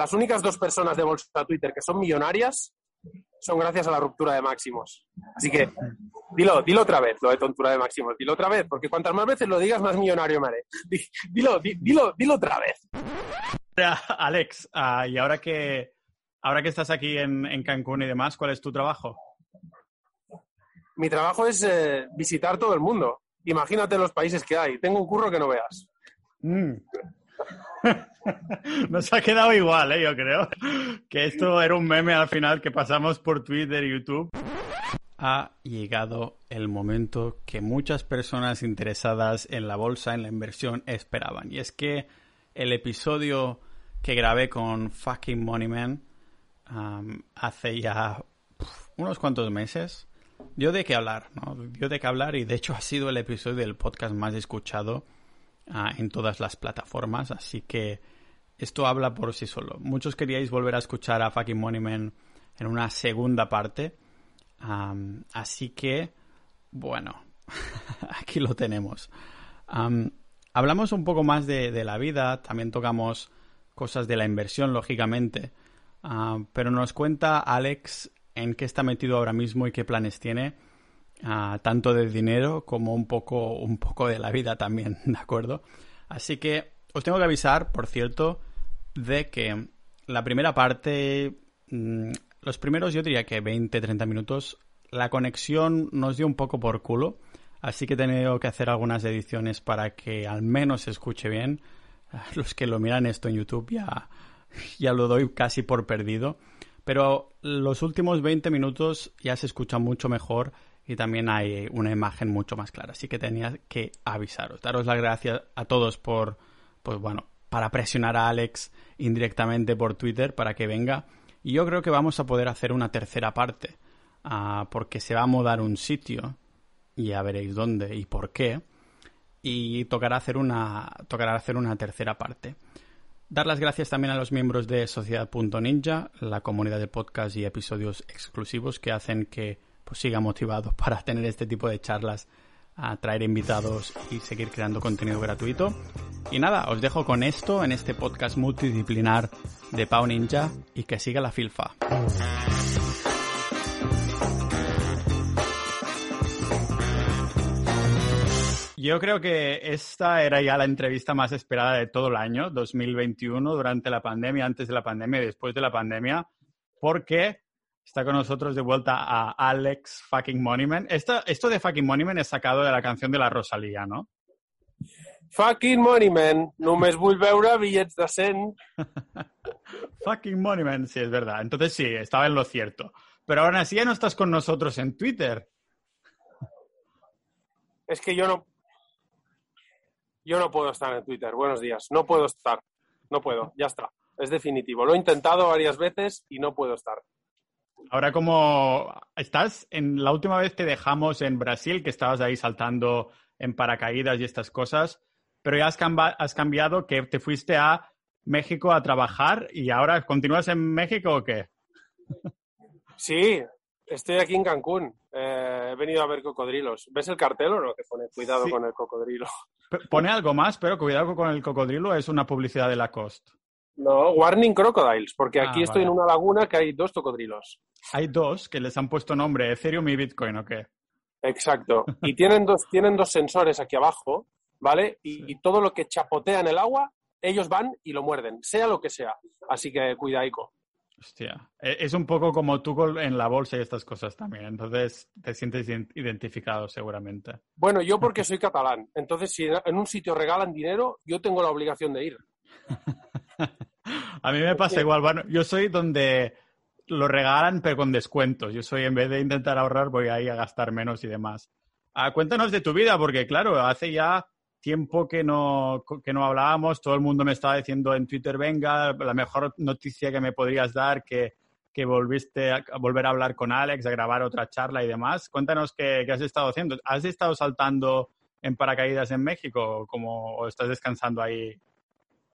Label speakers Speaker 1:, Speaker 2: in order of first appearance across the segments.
Speaker 1: las únicas dos personas de bolsa Twitter que son millonarias son gracias a la ruptura de máximos. Así que dilo, dilo otra vez, lo de tontura de máximos, dilo otra vez, porque cuantas más veces lo digas, más millonario me haré. Dilo, dilo, dilo otra vez.
Speaker 2: Alex, ah, y ahora que, ahora que estás aquí en, Cancún y demás, ¿cuál es tu trabajo?
Speaker 1: Mi trabajo es eh, visitar todo el mundo. Imagínate los países que hay. Tengo un curro que no veas. Mm.
Speaker 2: Nos ha quedado igual, ¿eh? yo creo. Que esto era un meme al final que pasamos por Twitter y YouTube. Ha llegado el momento que muchas personas interesadas en la bolsa, en la inversión, esperaban. Y es que el episodio que grabé con Fucking Moneyman um, hace ya unos cuantos meses dio de qué hablar, ¿no? Dio de qué hablar y de hecho ha sido el episodio del podcast más escuchado Ah, en todas las plataformas, así que esto habla por sí solo. Muchos queríais volver a escuchar a Fucking Moneyman en una segunda parte, así que, bueno, aquí lo tenemos. hablamos un poco más de, la vida, también tocamos cosas de la inversión, lógicamente, ah, pero nos cuenta Alex en qué está metido ahora mismo y qué planes tiene tanto de dinero como un poco, un poco de la vida también, ¿de acuerdo? Así que os tengo que avisar, por cierto, de que la primera parte, mm, los primeros yo diría que 20-30 minutos, la conexión nos dio un poco por culo, así que he tenido que hacer algunas ediciones para que al menos se escuche bien. Los que lo miran esto en YouTube ya, ya lo doy casi por perdido. Pero los últimos 20 minutos ya se escucha mucho mejor y también hay una imagen mucho más clara. Así que tenía que avisaros. Daros las gracias a todos por, pues bueno, para presionar a Alex indirectamente por Twitter para que venga. Y yo creo que vamos a poder hacer una tercera parte, ah, porque se va a mudar un sitio, ya veréis dónde y por qué, y tocará hacer una, tocará hacer una tercera parte. Dar las gracias también a los miembros de Sociedad.ninja, la comunidad de podcast y episodios exclusivos que hacen que pues siga motivado para tener este tipo de charlas, a traer invitados y seguir creando contenido gratuito. Y nada, os dejo con esto en este podcast multidisciplinar de Pau Ninja y que siga la filfa. Yo creo que esta era ya la entrevista más esperada de todo el año, 2021, durante la pandemia, antes de la pandemia y después de la pandemia, porque Está con nosotros de vuelta a Alex fucking Moneyman. Esto, esto de fucking Moneyman es sacado de la canción de la Rosalía, ¿no?
Speaker 1: Fucking Moneyman, només vull veure bitllets de 100.
Speaker 2: fucking Moneyman, sí, es verdad. Entonces sí, estaba en lo cierto. Pero ahora sí ya no estás con nosotros en Twitter.
Speaker 1: Es que yo no... Yo no puedo estar en Twitter. Buenos días. No puedo estar. No puedo. Ya está. Es definitivo. Lo he intentado varias veces y no puedo estar.
Speaker 2: Ahora como estás, en la última vez te dejamos en Brasil, que estabas ahí saltando en paracaídas y estas cosas, pero ya has, has cambiado que te fuiste a México a trabajar y ahora continúas en México o qué?
Speaker 1: Sí, estoy aquí en Cancún. Eh, he venido a ver cocodrilos. ¿Ves el cartel o no? Que pone cuidado con el cocodrilo.
Speaker 2: Pone algo más, pero cuidado con el cocodrilo es una publicidad de Lacoste.
Speaker 1: No, Warning Crocodiles, porque aquí ah, estoy en una laguna que hay dos cocodrilos.
Speaker 2: Hay dos que les han puesto nombre, Ethereum y Bitcoin, ¿o qué?
Speaker 1: Exacto. Y tienen dos, tienen dos sensores aquí abajo, ¿vale? Y, todo lo que chapotea en el agua, ellos van y lo muerden, sea lo que sea. Así que cuidaico.
Speaker 2: Hostia, e, es un poco como tú en la bolsa y estas cosas también, entonces te sientes identificado seguramente.
Speaker 1: Bueno, yo porque soy catalán, entonces si en un sitio regalan dinero, yo tengo la obligación de ir.
Speaker 2: A mí me pasa igual. Bueno, yo soy donde lo regalan, pero con descuentos. Yo soy, en vez de intentar ahorrar, voy ahí a gastar menos y demás. Ah, cuéntanos de tu vida, porque claro, hace ya tiempo que no, que no hablábamos. Todo el mundo me estaba diciendo en Twitter, venga, la mejor noticia que me podrías dar, que, que volviste a, volver a hablar con Alex, a grabar otra charla y demás. Cuéntanos qué, qué has estado haciendo. ¿Has estado saltando en paracaídas en México como, o estás descansando ahí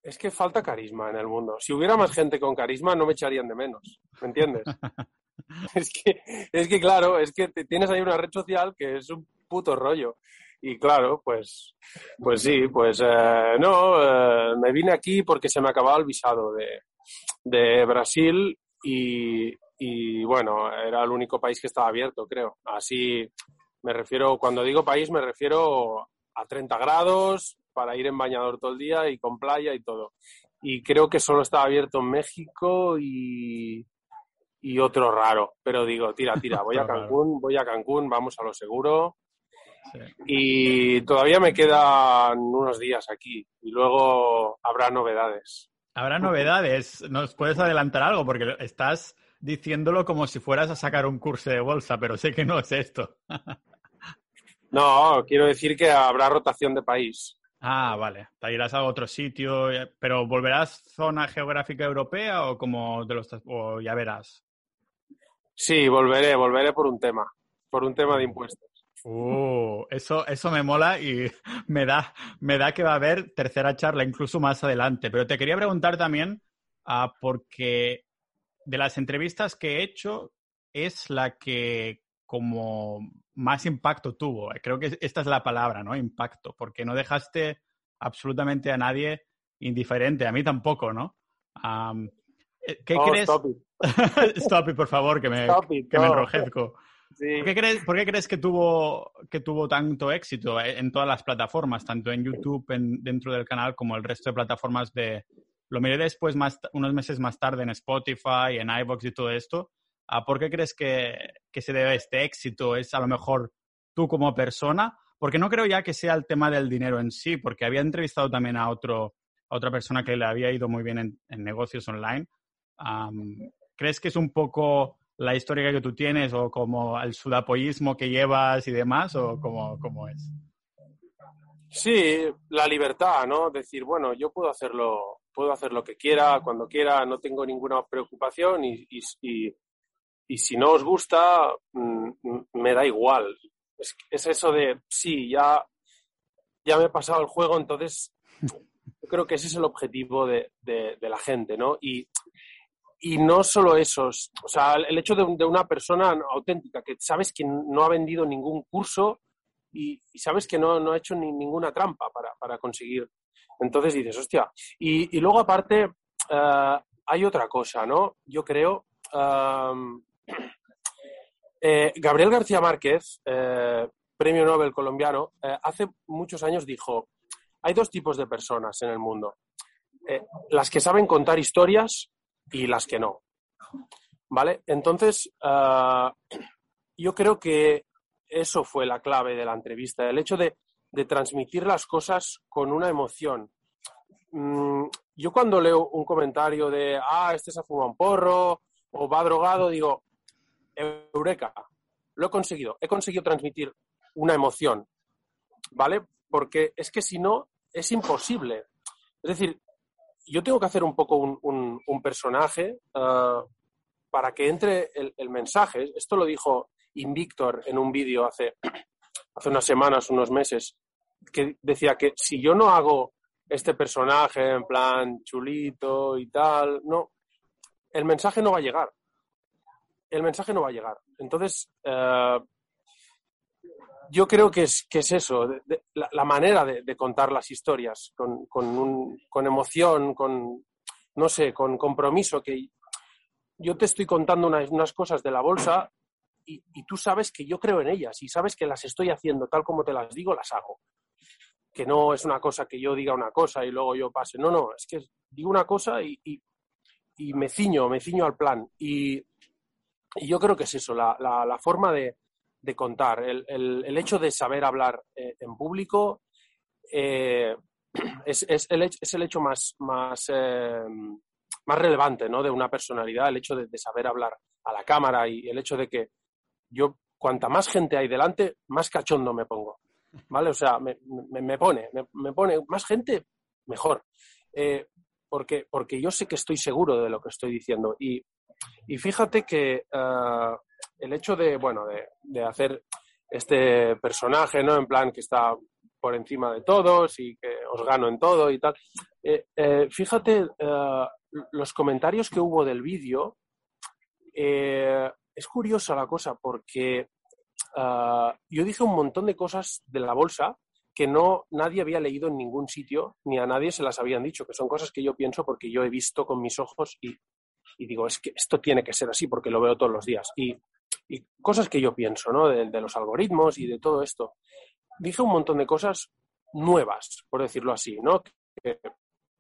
Speaker 1: es que falta carisma en el mundo. Si hubiera más gente con carisma, no me echarían de menos. ¿Me entiendes? es, que, es que, claro, es que tienes ahí una red social que es un puto rollo. Y claro, pues, pues sí, pues eh, no, eh, me vine aquí porque se me acababa el visado de, de Brasil y, y, bueno, era el único país que estaba abierto, creo. Así me refiero, cuando digo país, me refiero a 30 grados para ir en bañador todo el día y con playa y todo. Y creo que solo estaba abierto en México y, y otro raro. Pero digo, tira, tira, voy a Cancún, voy a Cancún, vamos a lo seguro. Y todavía me quedan unos días aquí y luego habrá novedades.
Speaker 2: Habrá novedades. ¿Nos puedes adelantar algo? Porque estás diciéndolo como si fueras a sacar un curso de bolsa, pero sé que no es esto.
Speaker 1: no, quiero decir que habrá rotación de país.
Speaker 2: Ah, vale. Te irás a otro sitio, eh, pero ¿volverás zona geográfica europea o como de los o ya verás?
Speaker 1: Sí, volveré, volveré por un tema, por un tema de impuestos.
Speaker 2: Uh, eso, eso me mola y me da, me da que va a haber tercera charla incluso más adelante. Pero te quería preguntar también, uh, porque de las entrevistas que he hecho, es la que como más impacto tuvo. Creo que esta es la palabra, ¿no? Impacto, porque no dejaste absolutamente a nadie indiferente, a mí tampoco, ¿no? Eh, ¿Qué crees? Stop it. stop it. por favor, que me, que me enrojezco. ¿Por, qué crees, ¿Por, qué crees, que tuvo, que tuvo tanto éxito en todas las plataformas, tanto en YouTube, en, dentro del canal, como el resto de plataformas de... Lo miré después, más, unos meses más tarde, en Spotify, en iVoox y todo esto. Ah, ¿Por qué crees que, que se debe a este éxito? ¿Es a lo mejor tú como persona? Porque no creo ya que sea el tema del dinero en sí, porque había entrevistado también a, otro, a otra persona que le había ido muy bien en, negocios online. ¿Crees que es un poco la historia que tú tienes o como el sudapoyismo que llevas y demás o cómo, cómo es?
Speaker 1: Sí, la libertad, ¿no? Decir, bueno, yo puedo hacerlo, puedo hacer lo que quiera, cuando quiera, no tengo ninguna preocupación y, y, y, si no os gusta, mm, me da igual. Es, eso de, sí, ya, ya me he pasado el juego, entonces yo creo que ese es el objetivo de, de, la gente, ¿no? Y y no solo eso, o sea, el hecho de, una persona auténtica, que sabes que no ha vendido ningún curso y, sabes que no, ha hecho ni, ninguna trampa para, conseguir. Entonces dices, hostia. Y, luego aparte, eh, hay otra cosa, ¿no? Yo creo, eh, Gabriel García Márquez, eh, premio Nobel colombiano, hace muchos años dijo, hay dos tipos de personas en el mundo. las que saben contar historias y las que no. ¿Vale? Entonces, ah, yo creo que eso fue la clave de la entrevista, el hecho de, transmitir las cosas con una emoción. Mm, yo cuando leo un comentario de, ah, este se ha fumado un porro o va drogado, digo, eureka, lo he conseguido, he conseguido transmitir una emoción, ¿vale? Porque es que si no, es imposible. Es decir, yo tengo que hacer un poco un, personaje ah, para que entre el, mensaje. Esto lo dijo Invictor en un vídeo hace, hace unas semanas, unos meses, que decía que si yo no hago este personaje en plan chulito y tal, no, el mensaje no va a llegar. El mensaje no va a llegar. Entonces, ah, yo creo que es, que es eso, la, manera de, contar las historias, con, con, emoción, con, no sé, con compromiso, que yo te estoy contando unas, cosas de la bolsa y, tú sabes que yo creo en ellas y sabes que las estoy haciendo tal como te las digo, las hago. Que no es una cosa que yo diga una cosa y luego yo pase. No, no, es que digo una cosa y, y me ciño, me ciño al plan. Y, yo creo que es eso, la, la forma de, de contar. El, hecho de saber hablar eh, en público eh, es, el, hecho más, más, eh, más relevante ¿no? de una personalidad, el hecho de, saber hablar a la cámara y el hecho de que yo, cuanta más gente hay delante, más cachondo me pongo. ¿Vale? O sea, me, pone, me, pone más gente, mejor. porque, porque yo sé que estoy seguro de lo que estoy diciendo. Y, y fíjate que el hecho de, bueno, de, hacer este personaje, ¿no? En plan que está por encima de todos y que os gano en todo y tal. Eh, eh, fíjate eh, los comentarios que hubo del vídeo. es curiosa la cosa porque yo dije un montón de cosas de la bolsa que no nadie había leído en ningún sitio, ni a nadie se las habían dicho, que son cosas que yo pienso porque yo he visto con mis ojos y, y digo, es que esto tiene que ser así porque lo veo todos los días. Y, y cosas que yo pienso, ¿no? De, de, los algoritmos y de todo esto. Dije un montón de cosas nuevas, por decirlo así, ¿no? Que,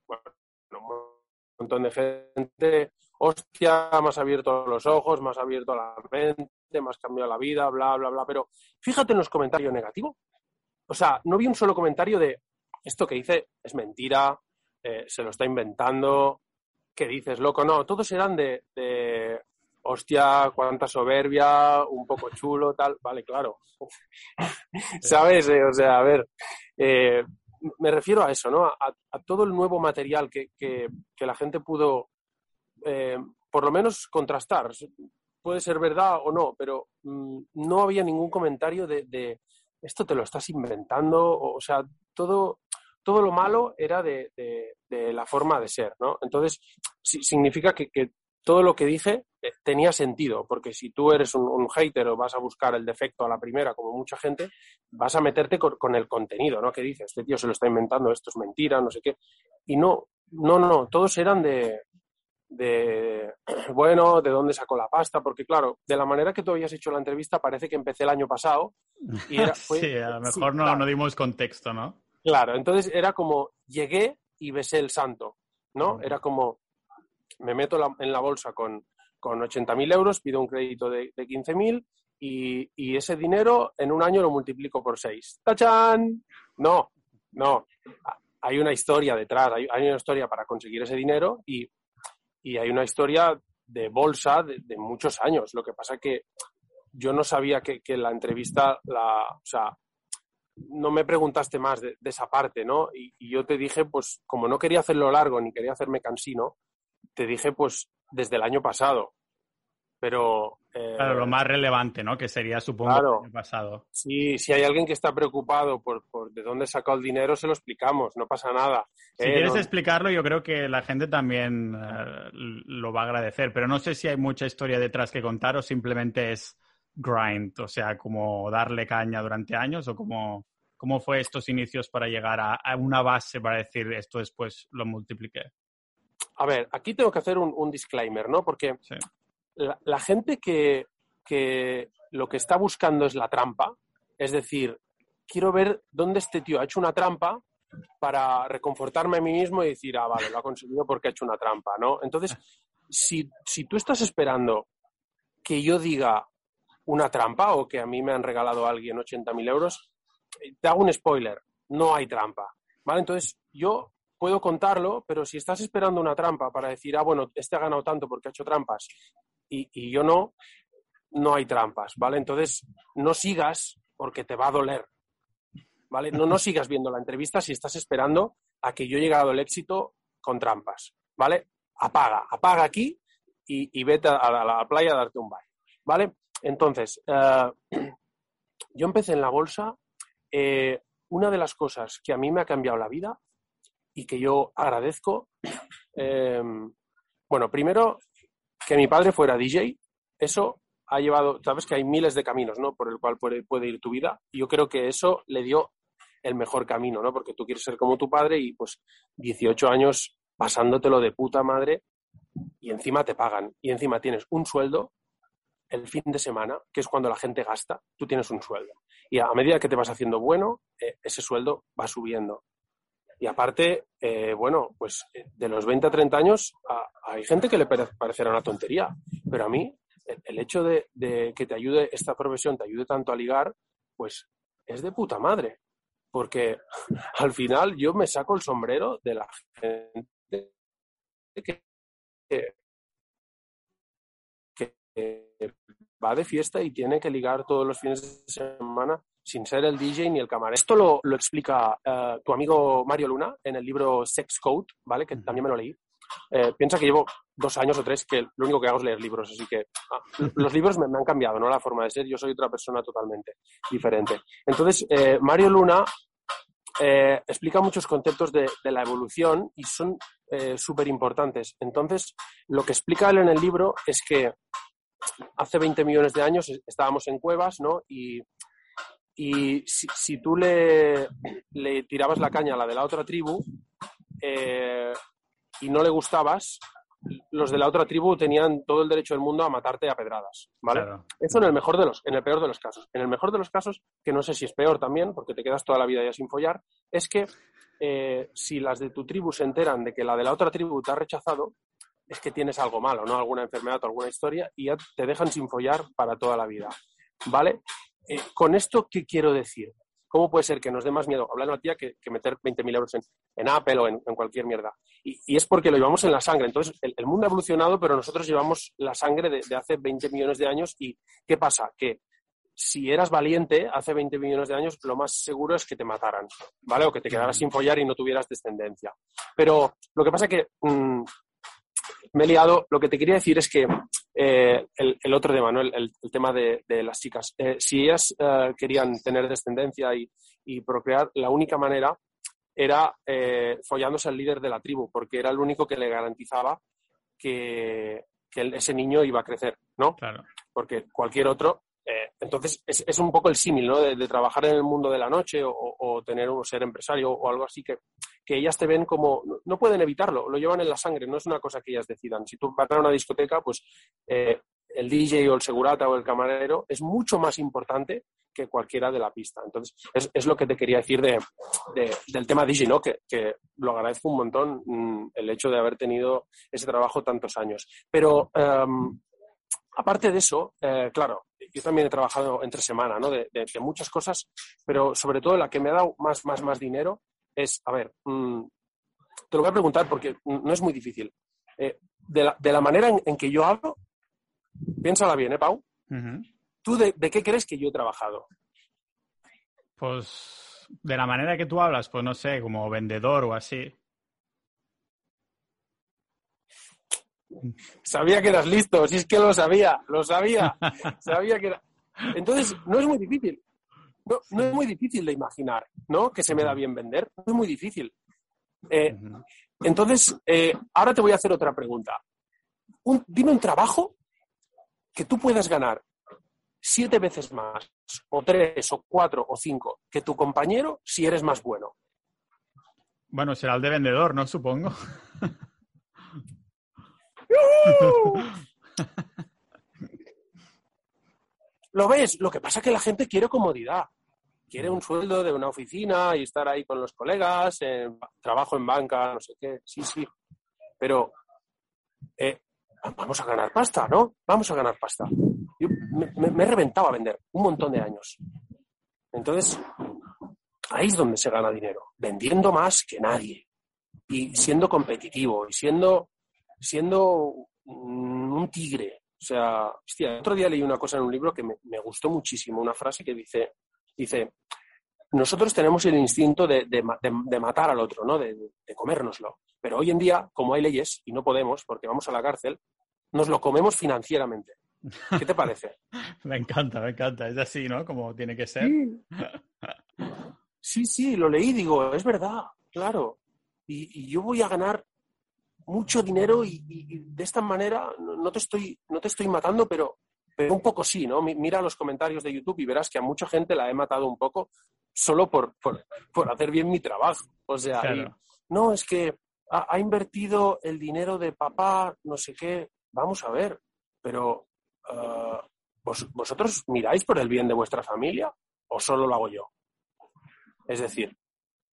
Speaker 1: un montón de gente, hostia, más abierto los ojos, más abierto la mente, más cambiado la vida, bla, bla, bla. Pero fíjate en los comentarios negativos. O sea, no vi un solo comentario de esto que dice es mentira, eh, se lo está inventando, ¿qué dices, loco? No, todos eran de, de, hostia, cuánta soberbia, un poco chulo, tal. Vale, claro. ¿Sabes? Eh, o sea, a ver, eh, me refiero a eso, ¿no? A, a todo el nuevo material que, que, que la gente pudo, eh, por lo menos, contrastar. Puede ser verdad o no, pero mmm, no había ningún comentario de, de, esto te lo estás inventando, o, sea, todo, todo lo malo era de, de, de, la forma de ser, ¿no? Entonces, sí, significa que, que, todo lo que dije eh, tenía sentido, porque si tú eres un, un, hater o vas a buscar el defecto a la primera, como mucha gente, vas a meterte con, con, el contenido, ¿no? Que dices, este tío se lo está inventando, esto es mentira, no sé qué. Y no, no, no, todos eran de, de, bueno, de dónde sacó la pasta, porque claro, de la manera que tú habías hecho la entrevista parece que empecé el año pasado.
Speaker 2: Y era, fue, sí, a lo mejor sí, no, claro. no dimos contexto, ¿no?
Speaker 1: Claro, entonces era como, llegué y besé el santo, ¿no? Era como, me meto la, en la bolsa con, con 80.000 euros, pido un crédito de, de 15.000 y, y, ese dinero en un año lo multiplico por 6. ¡Tachán! No, no. Hay una historia detrás, hay, hay una historia para conseguir ese dinero y, y hay una historia de bolsa de, de, muchos años. Lo que pasa que yo no sabía que, que la entrevista, la, o sea, no me preguntaste más de, de esa parte, ¿no? Y, y, yo te dije, pues como no quería hacerlo largo ni quería hacerme cansino, te dije, pues, desde el año pasado. Pero.
Speaker 2: Eh, claro, lo más relevante, ¿no? Que sería, supongo,
Speaker 1: claro,
Speaker 2: el año pasado.
Speaker 1: Sí, si hay alguien que está preocupado por, por de dónde sacó el dinero, se lo explicamos, no pasa nada.
Speaker 2: Si eh, quieres no... explicarlo, yo creo que la gente también uh, lo va a agradecer, pero no sé si hay mucha historia detrás que contar o simplemente es grind, o sea, como darle caña durante años o como. ¿Cómo fue estos inicios para llegar a, a una base para decir esto después lo multipliqué?
Speaker 1: a ver, aquí tengo que hacer un, un disclaimer, ¿no? Porque sí. la, la, gente que, que lo que está buscando es la trampa, es decir, quiero ver dónde este tío ha hecho una trampa para reconfortarme a mí mismo y decir, ah, vale, lo ha conseguido porque ha hecho una trampa, ¿no? Entonces, si, si tú estás esperando que yo diga una trampa o que a mí me han regalado a alguien 80.000 euros, te hago un spoiler, no hay trampa, ¿vale? Entonces, yo puedo contarlo, pero si estás esperando una trampa para decir, ah, bueno, este ha ganado tanto porque ha hecho trampas y, y yo no, no hay trampas, ¿vale? Entonces, no sigas porque te va a doler, ¿vale? No, no sigas viendo la entrevista si estás esperando a que yo he llegado al éxito con trampas, ¿vale? Apaga, apaga aquí y, y vete a la, a la, playa a darte un baile, ¿vale? Entonces, uh, yo empecé en la bolsa. Eh, una de las cosas que a mí me ha cambiado la vida y que yo agradezco. Eh, bueno, primero, que mi padre fuera DJ, eso ha llevado, sabes que hay miles de caminos, ¿no? Por el cual puede, puede, ir tu vida. Y yo creo que eso le dio el mejor camino, ¿no? Porque tú quieres ser como tu padre y pues 18 años pasándotelo de puta madre y encima te pagan y encima tienes un sueldo el fin de semana, que es cuando la gente gasta, tú tienes un sueldo. Y a medida que te vas haciendo bueno, eh, ese sueldo va subiendo. Y aparte, eh, bueno, pues eh, de los 20 a 30 años hay gente que le parecerá una tontería, pero a mí el, hecho de, que te ayude esta profesión, te ayude tanto a ligar, pues es de puta madre. Porque al final yo me saco el sombrero de la gente que va de fiesta y tiene que ligar todos los fines de semana sin ser el DJ ni el camarero. Esto lo, lo explica uh, tu amigo Mario Luna en el libro Sex Code, ¿vale? Que también me lo leí. Eh, piensa que llevo dos años o tres que lo único que hago es leer libros, así que ah, los libros me, me, han cambiado, ¿no? La forma de ser, yo soy otra persona totalmente diferente. Entonces, eh, Mario Luna eh, explica muchos conceptos de, de, la evolución y son eh, súper importantes. Entonces, lo que explica él en el libro es que hace 20 millones de años estábamos en cuevas, ¿no? Y y si, tú le, le, tirabas la caña a la de la otra tribu eh, y no le gustabas, los de la otra tribu tenían todo el derecho del mundo a matarte a pedradas, ¿vale? Eso en el mejor de los, en el peor de los casos. En el mejor de los casos, que no sé si es peor también, porque te quedas toda la vida ya sin follar, es que eh, si las de tu tribu se enteran de que la de la otra tribu te ha rechazado, es que tienes algo malo, ¿no? Alguna enfermedad o alguna historia y ya te dejan sin follar para toda la vida, ¿vale? Eh, con esto, ¿qué quiero decir? ¿Cómo puede ser que nos dé más miedo hablar a una tía que, meter 20.000 euros en, Apple o en, cualquier mierda? Y, es porque lo llevamos en la sangre. Entonces, el, mundo ha evolucionado, pero nosotros llevamos la sangre de, de, hace 20 millones de años. ¿Y qué pasa? Que si eras valiente hace 20 millones de años, lo más seguro es que te mataran, ¿vale? O que te quedaras sin follar y no tuvieras descendencia. Pero lo que pasa es que mm, me he liado. Lo que te quería decir es que eh, el, otro tema, ¿no? el, tema de, las chicas. Eh, si ellas eh, querían tener descendencia y, procrear, la única manera era follándose al líder de la tribu, porque era el único que le garantizaba que, ese niño iba a crecer, ¿no?
Speaker 2: Claro.
Speaker 1: Porque cualquier otro eh, entonces, es, un poco el símil, ¿no? De, trabajar en el mundo de la noche o, tener un ser empresario o algo así que, que ellas te ven como, no, pueden evitarlo, lo llevan en la sangre, no es una cosa que ellas decidan. Si tú vas a una discoteca, pues eh, el DJ o el segurata o el camarero es mucho más importante que cualquiera de la pista. Entonces, es, lo que te quería decir de, del tema DJ, ¿no? Que, lo agradezco un montón mm, el hecho de haber tenido ese trabajo tantos años. Pero em, aparte de eso, eh, claro, yo también he trabajado entre semana, ¿no? De, muchas cosas, pero sobre todo la que me ha dado más, más, más dinero es, a ver, mm, te lo voy a preguntar porque no es muy difícil. Eh, de, la, de, la, manera en, que yo hablo, piénsala bien, ¿eh, Pau? ¿Tú de, qué crees que yo he trabajado?
Speaker 2: Pues de la manera que tú hablas, pues no sé, como vendedor o así.
Speaker 1: Sabía que eras listo, si es que lo sabía, lo sabía. Sabía que era... Entonces, no es muy difícil. No, es muy difícil de imaginar, ¿no? Que se me da bien vender. No es muy difícil. Eh, entonces, eh, ahora te voy a hacer otra pregunta. dime un trabajo que tú puedas ganar siete veces más, o tres, o cuatro, o cinco, que tu compañero si eres más bueno.
Speaker 2: Bueno, será el de vendedor, ¿no? Supongo.
Speaker 1: ¿Lo ves? Lo que pasa es que la gente quiere comodidad. Quiere un sueldo de una oficina y estar ahí con los colegas, trabajo en banca, no sé qué. Sí, sí. Pero eh, vamos a ganar pasta, ¿no? Vamos a ganar pasta. Yo me, me, he reventado a vender un montón de años. Entonces, ahí es donde se gana dinero, vendiendo más que nadie y siendo competitivo y siendo siendo un tigre. O sea, hostia, otro día leí una cosa en un libro que me, gustó muchísimo, una frase que dice, dice, nosotros tenemos el instinto de, matar al otro, ¿no? De, comérnoslo. Pero hoy en día, como hay leyes y no podemos, porque vamos a la cárcel, nos lo comemos financieramente. ¿Qué te parece?
Speaker 2: me encanta, me encanta. Es así, ¿no? Como tiene que ser.
Speaker 1: Sí, sí, lo leí, digo, es verdad, claro. y, yo voy a ganar mucho dinero y, de esta manera no te estoy, no te estoy matando, pero, pero un poco sí, ¿no? Mira los comentarios de YouTube y verás que a mucha gente la he matado un poco solo por, por, hacer bien mi trabajo. O sea, no, es que ha, invertido el dinero de papá, no sé qué, vamos a ver, pero ah, ¿vosotros miráis por el bien de vuestra familia o solo lo hago yo? Es decir,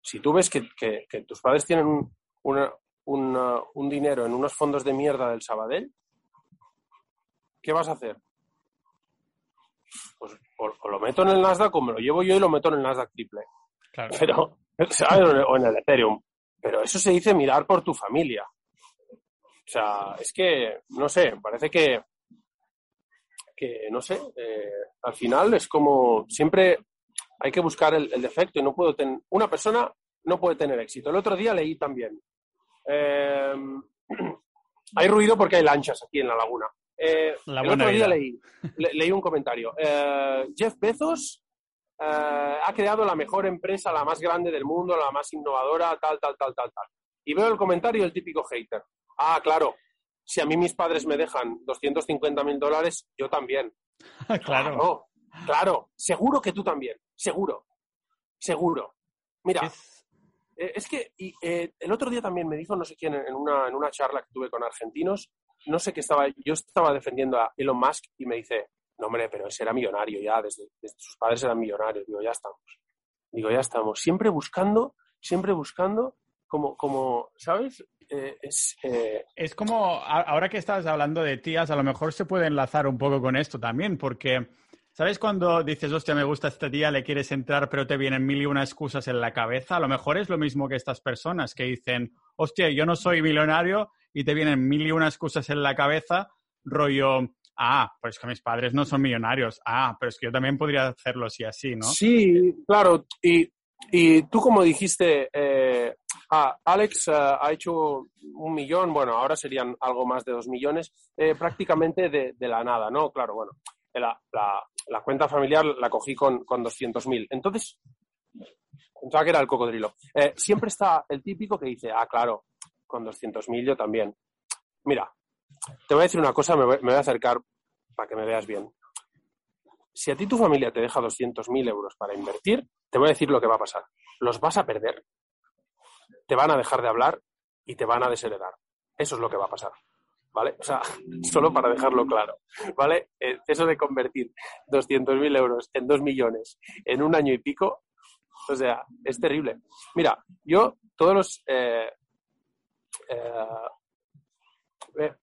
Speaker 1: si tú ves que, que tus padres tienen una, un dinero en unos fondos de mierda del Sabadell, ¿qué vas a hacer? Pues o, lo meto en el Nasdaq o me lo llevo yo y lo meto en el Nasdaq triple. Claro. Pero, O en el Ethereum. Pero eso se dice mirar por tu familia. O sea, es que, no sé, parece que, que no sé, eh, al final es como siempre hay que buscar el, el defecto y no puedo tener, una persona no puede tener éxito. El otro día leí también, eh, hay ruido porque hay lanchas aquí en la laguna. Eh, el otro día leí, leí, un comentario. Eh, Jeff Bezos ha creado la mejor empresa, la más grande del mundo, la más innovadora, tal, tal, tal, tal, tal. Y veo el comentario del típico hater. Ah, claro, si a mí mis padres me dejan 250 mil dólares, yo también.
Speaker 2: claro.
Speaker 1: claro. Seguro que tú también. seguro, seguro. Mira,
Speaker 2: Es-
Speaker 1: es que y, eh, el otro día también me dijo no sé quién en una, en una charla que tuve con argentinos, no sé qué estaba, yo estaba defendiendo a Elon Musk y me dice, no hombre, pero ese era millonario ya, desde, sus padres eran millonarios, digo, ya estamos. Digo, ya estamos. Siempre buscando, siempre buscando, como, como ¿sabes? Eh, es, eh,
Speaker 2: Es como, ahora que estás hablando de tías, a lo mejor se puede enlazar un poco con esto también, porque, ¿sabes cuando dices, hostia, me gusta esta tía, le quieres entrar, pero te vienen mil y una excusas en la cabeza? A lo mejor es lo mismo que estas personas que dicen, hostia, yo no soy millonario y te vienen mil y una excusas en la cabeza, rollo, ah, pues que mis padres no son millonarios, ah, pero es que yo también podría hacerlo así, así, ¿no?
Speaker 1: Sí, claro. Y, y tú como dijiste, eh, ah, Alex eh, ha hecho un millón, bueno, ahora serían algo más de dos millones, eh, prácticamente de, de la nada, ¿no? Claro, bueno, la- la cuenta familiar la cogí con, con 200.000. Entonces, pensaba que era el cocodrilo. Eh, siempre está el típico que dice, ah, claro, con 200.000 yo también. Mira, te voy a decir una cosa, me voy, me voy a acercar para que me veas bien. Si a ti tu familia te deja 200.000 euros para invertir, te voy a decir lo que va a pasar. Los vas a perder, te van a dejar de hablar y te van a desheredar. Eso es lo que va a pasar. ¿Vale? O sea, solo para dejarlo claro. ¿Vale? Eh, Eso de convertir 200.000 euros en 2 millones en un año y pico, o sea, es terrible. Mira, yo todos los... eh, eh,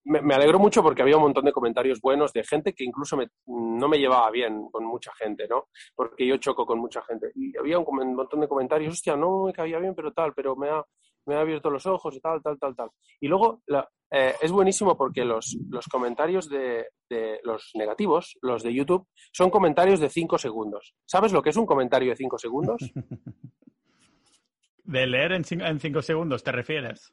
Speaker 1: me, alegro mucho porque había un montón de comentarios buenos de gente que incluso no me llevaba bien con mucha gente, ¿no? Porque yo choco con mucha gente. Y había un montón de comentarios, hostia, no me caía bien, pero tal, pero me ha, me ha abierto los ojos y tal, tal, tal, tal. Y luego la- eh, es buenísimo porque los, los comentarios de, de los negativos, los de YouTube, son comentarios de 5 segundos. ¿Sabes lo que es un comentario de 5 segundos?
Speaker 2: De leer en, cin- en cinco segundos, ¿te refieres?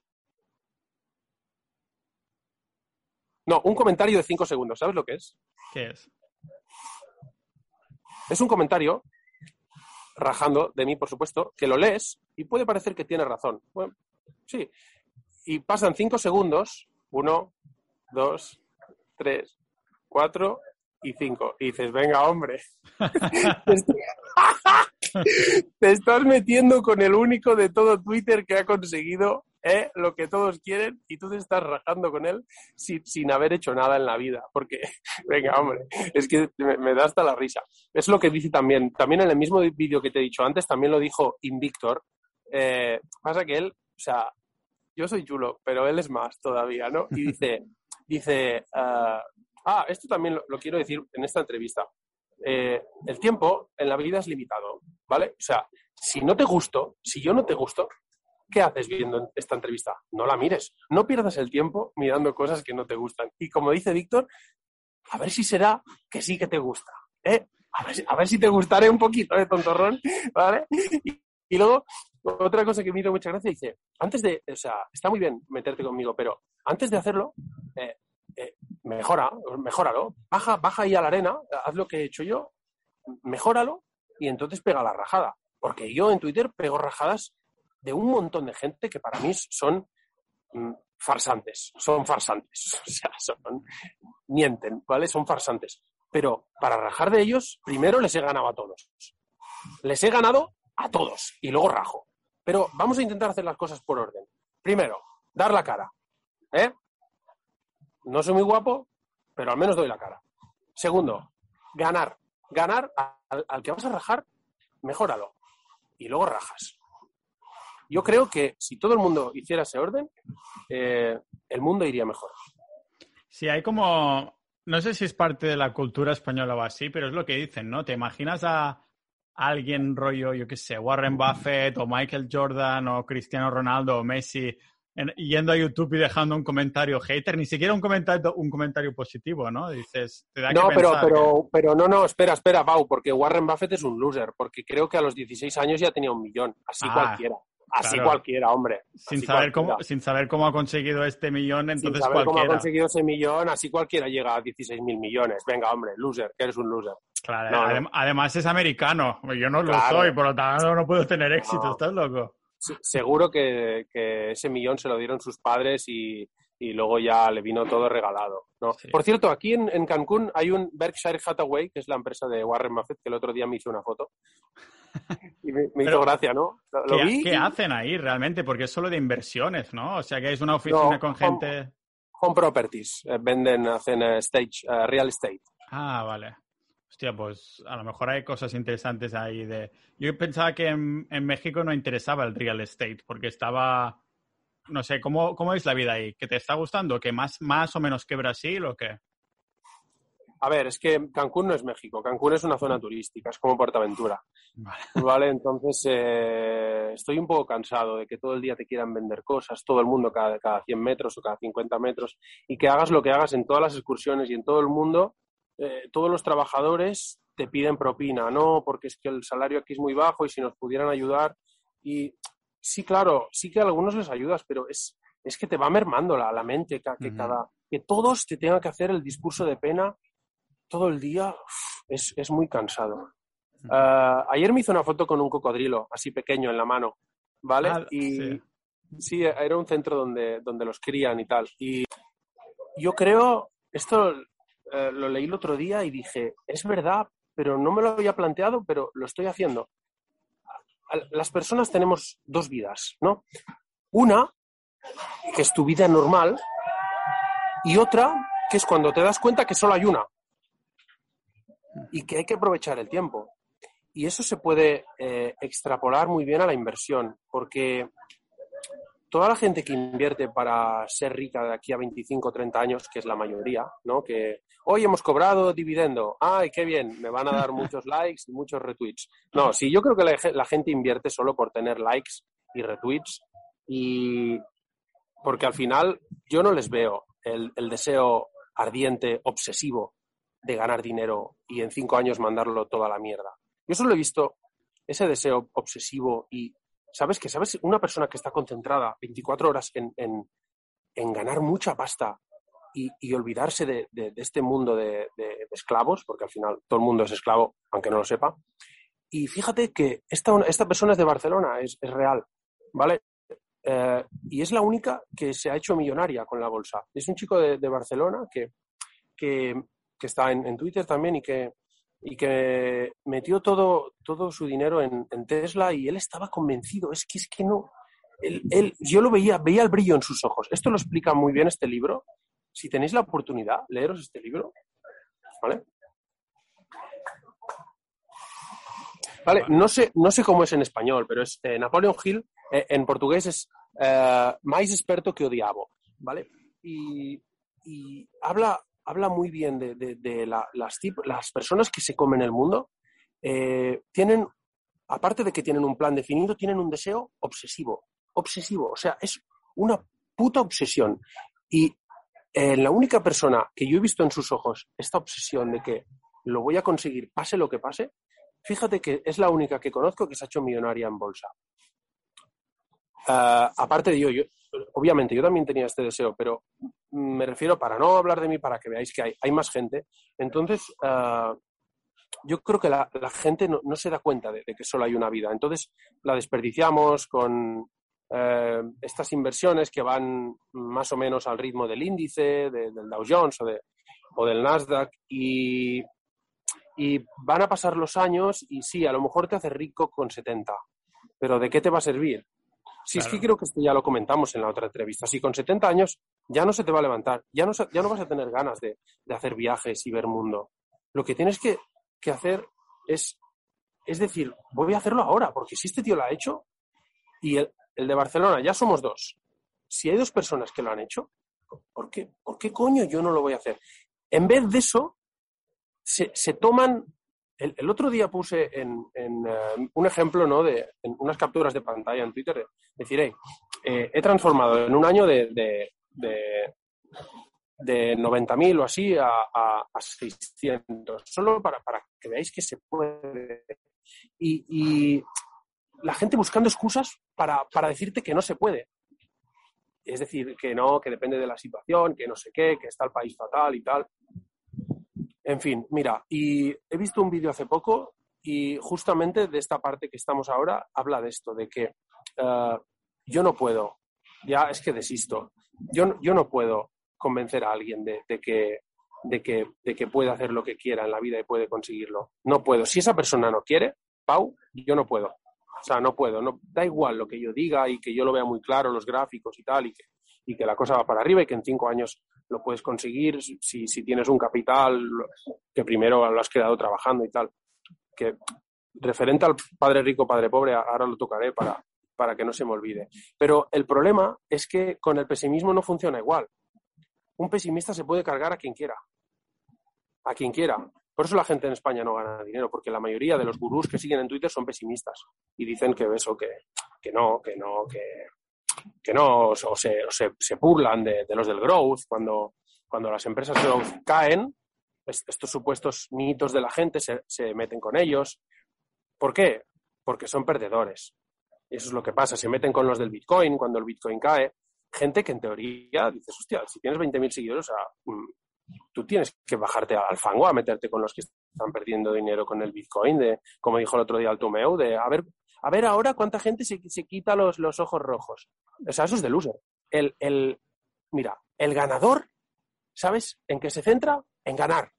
Speaker 1: No, un comentario de 5 segundos. ¿Sabes lo que es?
Speaker 2: ¿Qué es?
Speaker 1: Es un comentario rajando de mí, por supuesto, que lo lees y puede parecer que tiene razón. Bueno, sí. Y pasan cinco segundos, uno, dos, tres, cuatro y cinco. Y dices, venga, hombre. Te est- Te estás metiendo con el único de todo Twitter que ha conseguido ¿eh? lo que todos quieren y tú te estás rajando con él sin, sin haber hecho nada en la vida. Porque, venga, hombre, es que me, me da hasta la risa. Es lo que dice también, también en el mismo vídeo que te he dicho antes, también lo dijo Invictor. Eh, pasa que él, o sea, yo soy chulo, pero él es más todavía, ¿no? Y dice, dice, ah, ah, esto también lo, lo quiero decir en esta entrevista. Eh, el tiempo en la vida es limitado, ¿vale? O sea, si no te gusto, si yo no te gusto, ¿qué haces viendo esta entrevista? No la mires. No pierdas el tiempo mirando cosas que no te gustan. Y como dice Víctor, a ver si será que sí que te gusta. ¿eh? A, ver, si- te gustaré un poquito, ¿eh, tontorrón? ¿Vale? Y, y luego, otra cosa que me hizo mucha gracia, dice, antes de, o sea, está muy bien meterte conmigo, pero antes de hacerlo, eh, eh, mejora, mejóralo, baja, baja ahí a la arena, haz lo que he hecho yo, mejóralo y entonces pega la rajada. Porque yo en Twitter pego rajadas de un montón de gente que para mí son mm, farsantes, son farsantes, o sea, son, mienten, ¿vale? Son farsantes. Pero para rajar de ellos, primero les he ganado a todos. Les he ganado a todos y luego rajo. Pero vamos a intentar hacer las cosas por orden. Primero, dar la cara. ¿eh? No soy muy guapo, pero al menos doy la cara. Segundo, ganar. Ganar al, al que vas a rajar, mejóralo. Y luego rajas. Yo creo que si todo el mundo hiciera ese orden, eh, el mundo iría mejor.
Speaker 2: Sí, hay como, no sé si es parte de la cultura española o así, pero es lo que dicen, ¿no? Te imaginas a alguien rollo, yo qué sé, Warren Buffett o Michael Jordan o Cristiano Ronaldo o Messi en- yendo a YouTube y dejando un comentario hater, ni siquiera un comentario, un comentario positivo, ¿no? Dices, te da
Speaker 1: No,
Speaker 2: que
Speaker 1: pero,
Speaker 2: pensar
Speaker 1: pero, pero no, no, espera, espera, Pau, porque Warren Buffett es un loser, porque creo que a los 16 años ya tenía un millón. Así
Speaker 2: Ah,
Speaker 1: cualquiera. Así
Speaker 2: claro.
Speaker 1: cualquiera, hombre.
Speaker 2: sin
Speaker 1: Así
Speaker 2: saber,
Speaker 1: cualquiera.
Speaker 2: cómo, sin saber cómo ha conseguido este millón,
Speaker 1: Sin
Speaker 2: entonces
Speaker 1: saber cómo ha
Speaker 2: cualquiera.
Speaker 1: conseguido ese millón, así cualquiera llega a 16 mil millones. Venga, hombre, loser, que eres un loser.
Speaker 2: Claro,
Speaker 1: No, no.
Speaker 2: adem- además es americano, yo no lo soy, por lo tanto no puedo tener éxito,
Speaker 1: No.
Speaker 2: ¿estás loco?
Speaker 1: Se- Seguro que, que ese millón se lo dieron sus padres y, y luego ya le vino todo regalado. ¿no?
Speaker 2: Sí.
Speaker 1: Por cierto, aquí en, en Cancún hay un Berkshire Hathaway, que es la empresa de Warren Buffett, que el otro día me hizo una foto. Y me, me
Speaker 2: Pero,
Speaker 1: hizo gracia, ¿no? Lo,
Speaker 2: ¿Qué,
Speaker 1: vi.
Speaker 2: qué
Speaker 1: y-
Speaker 2: hacen ahí realmente? Porque es solo de inversiones, ¿no? O sea, que es una oficina
Speaker 1: No,
Speaker 2: con
Speaker 1: home-
Speaker 2: gente...
Speaker 1: Home Properties. eh, venden, hacen eh, stage, eh, real estate.
Speaker 2: Ah, vale. Hostia, pues a lo mejor hay cosas interesantes ahí de... Yo pensaba que en, en México no interesaba el real estate porque estaba... No sé, ¿cómo, cómo es la vida ahí? ¿Que te está gustando? ¿Que más, más o menos que Brasil o qué?
Speaker 1: A ver, es que Cancún no es México. Cancún es una zona turística, es como Portaventura.
Speaker 2: Vale.
Speaker 1: Vale, entonces eh, estoy un poco cansado de que todo el día te quieran vender cosas, todo el mundo cada, cada 100 metros o cada 50 metros, y que hagas lo que hagas en todas las excursiones y en todo el mundo, eh, todos los trabajadores te piden propina, ¿no? Porque es que el salario aquí es muy bajo y si nos pudieran ayudar. Y sí, claro, sí que a algunos les ayudas, pero es, es que te va mermando la, la mente, que,
Speaker 2: Ujú.
Speaker 1: cada, que todos te tengan que hacer el discurso de pena todo el día, uf, es, es muy cansado. Ah, ayer me hizo una foto con un cocodrilo, así pequeño en la mano, ¿vale?
Speaker 2: Ah,
Speaker 1: y
Speaker 2: sí.
Speaker 1: sí. era un centro donde, donde los crían y tal. Y yo creo, esto eh, lo leí el otro día y dije, es verdad, pero no me lo había planteado, pero lo estoy haciendo. Las personas tenemos dos vidas, ¿no? Una, que es tu vida normal, y otra, que es cuando te das cuenta que solo hay una y que hay que aprovechar el tiempo. Y eso se puede eh, extrapolar muy bien a la inversión, porque toda la gente que invierte para ser rica de aquí a 25 o 30 años, que es la mayoría, ¿no? Que hoy hemos cobrado dividendo, ay, qué bien, me van a dar muchos likes y muchos retweets. No, sí, yo creo que la, ge- la gente invierte solo por tener likes y retweets y porque al final yo no les veo el, el deseo ardiente, obsesivo de ganar dinero y en cinco años mandarlo toda la mierda. Yo solo he visto ese deseo obsesivo y, ¿sabes que ¿Sabes? Una persona que está concentrada 24 horas en, en- ganar mucha pasta y, olvidarse de, este mundo de, esclavos, porque al final todo el mundo es esclavo, aunque no lo sepa. Y fíjate que esta, esta persona es de Barcelona, es, es real, ¿vale? Eh, y es la única que se ha hecho millonaria con la bolsa. Es un chico de, Barcelona que, que, está en Twitter también y que, y que metió todo, todo su dinero en, en Tesla y él estaba convencido. Es que es que no. Él, él- yo lo veía, veía el brillo en sus ojos. Esto lo explica muy bien este libro. Si tenéis la oportunidad, leeros este libro. ¿Vale? Vale, no sé, no sé cómo es en español, pero es eh, Napoleon Hill, eh, en portugués es eh, más experto que odiabo, ¿vale? Y, y habla, habla muy bien de, las personas que se comen el mundo, eh, tienen, aparte de que tienen un plan definido, tienen un deseo obsesivo, obsesivo, o sea, es una puta obsesión. Y eh, la única persona que yo he visto en sus ojos esta obsesión de que lo voy a conseguir, pase lo que pase, fíjate que es la única que conozco que se ha hecho millonaria en bolsa. Ah, aparte de yo, yo, obviamente yo también tenía este deseo, pero me refiero para no hablar de mí, para que veáis que hay, hay más gente. Entonces, ah, yo creo que la, gente no, no se da cuenta de, que solo hay una vida. Entonces, la desperdiciamos con eh, estas inversiones que van más o menos al ritmo del índice, de- del Dow Jones o, o del Nasdaq, y, y van a pasar los años y sí, a lo mejor te haces rico con 70, pero ¿de qué te va a servir? Si es que creo que esto ya lo comentamos en la otra entrevista, si con 70 años ya no se te va a levantar, ya no, ya no vas a tener ganas de, de hacer viajes y ver mundo. Lo que tienes que, que hacer es, es decir, voy a hacerlo ahora, porque si este tío lo ha hecho y el, el de Barcelona, ya somos dos. Si hay dos personas que lo han hecho, ¿por qué, ¿por qué coño yo no lo voy a hacer? En vez de eso, se, se toman. El, el otro día puse en, eh, un ejemplo, ¿no? De en unas capturas de pantalla en Twitter. de decir, "Hey, eh, he transformado en un año de, de, de, de 90.000 o así a, a, a 600, solo para, para que veáis que se puede. Y, y la gente buscando excusas para, para decirte que no se puede. Es decir, que no, que depende de la situación, que no sé qué, que está el país fatal y tal. En fin, mira, y he visto un vídeo hace poco y justamente de esta parte que estamos ahora habla de esto, de que eh, yo no puedo, ya es que desisto. yo, yo no puedo convencer a alguien de, que, de, que, de que puede hacer lo que quiera en la vida y puede conseguirlo. No puedo. Si esa persona no quiere, Pau, yo no puedo. O sea, no puedo. No, da igual lo que yo diga y que yo lo vea muy claro, los gráficos y tal, y que, y que la cosa va para arriba y que en cinco años lo puedes conseguir si, si tienes un capital que primero lo has quedado trabajando y tal. Que referente al padre rico, padre pobre, ahora lo tocaré para, para que no se me olvide. Pero el problema es que con el pesimismo no funciona igual. Un pesimista se puede cargar a quien quiera. A quien quiera. Por eso la gente en España no gana dinero, porque la mayoría de los gurús que siguen en Twitter son pesimistas y dicen que eso, que, que no, que no, que, que no, o se, se, burlan de, los del growth, cuando, cuando las empresas de growth caen, estos supuestos mitos de la gente se, se meten con ellos. ¿Por qué? Porque son perdedores. Eso es lo que pasa, se meten con los del Bitcoin cuando el Bitcoin cae. Gente que en teoría dices, hostia, si tienes 20.000 seguidores, o sea, mm, tú tienes que bajarte al fango a meterte con los que están perdiendo dinero con el Bitcoin, de, como dijo el otro día Altumeu, de a ver, a ver ahora cuánta gente se, se quita los, los, ojos rojos. O sea, eso es de loser. El, el, mira, el ganador, ¿sabes en qué se centra? En ganar.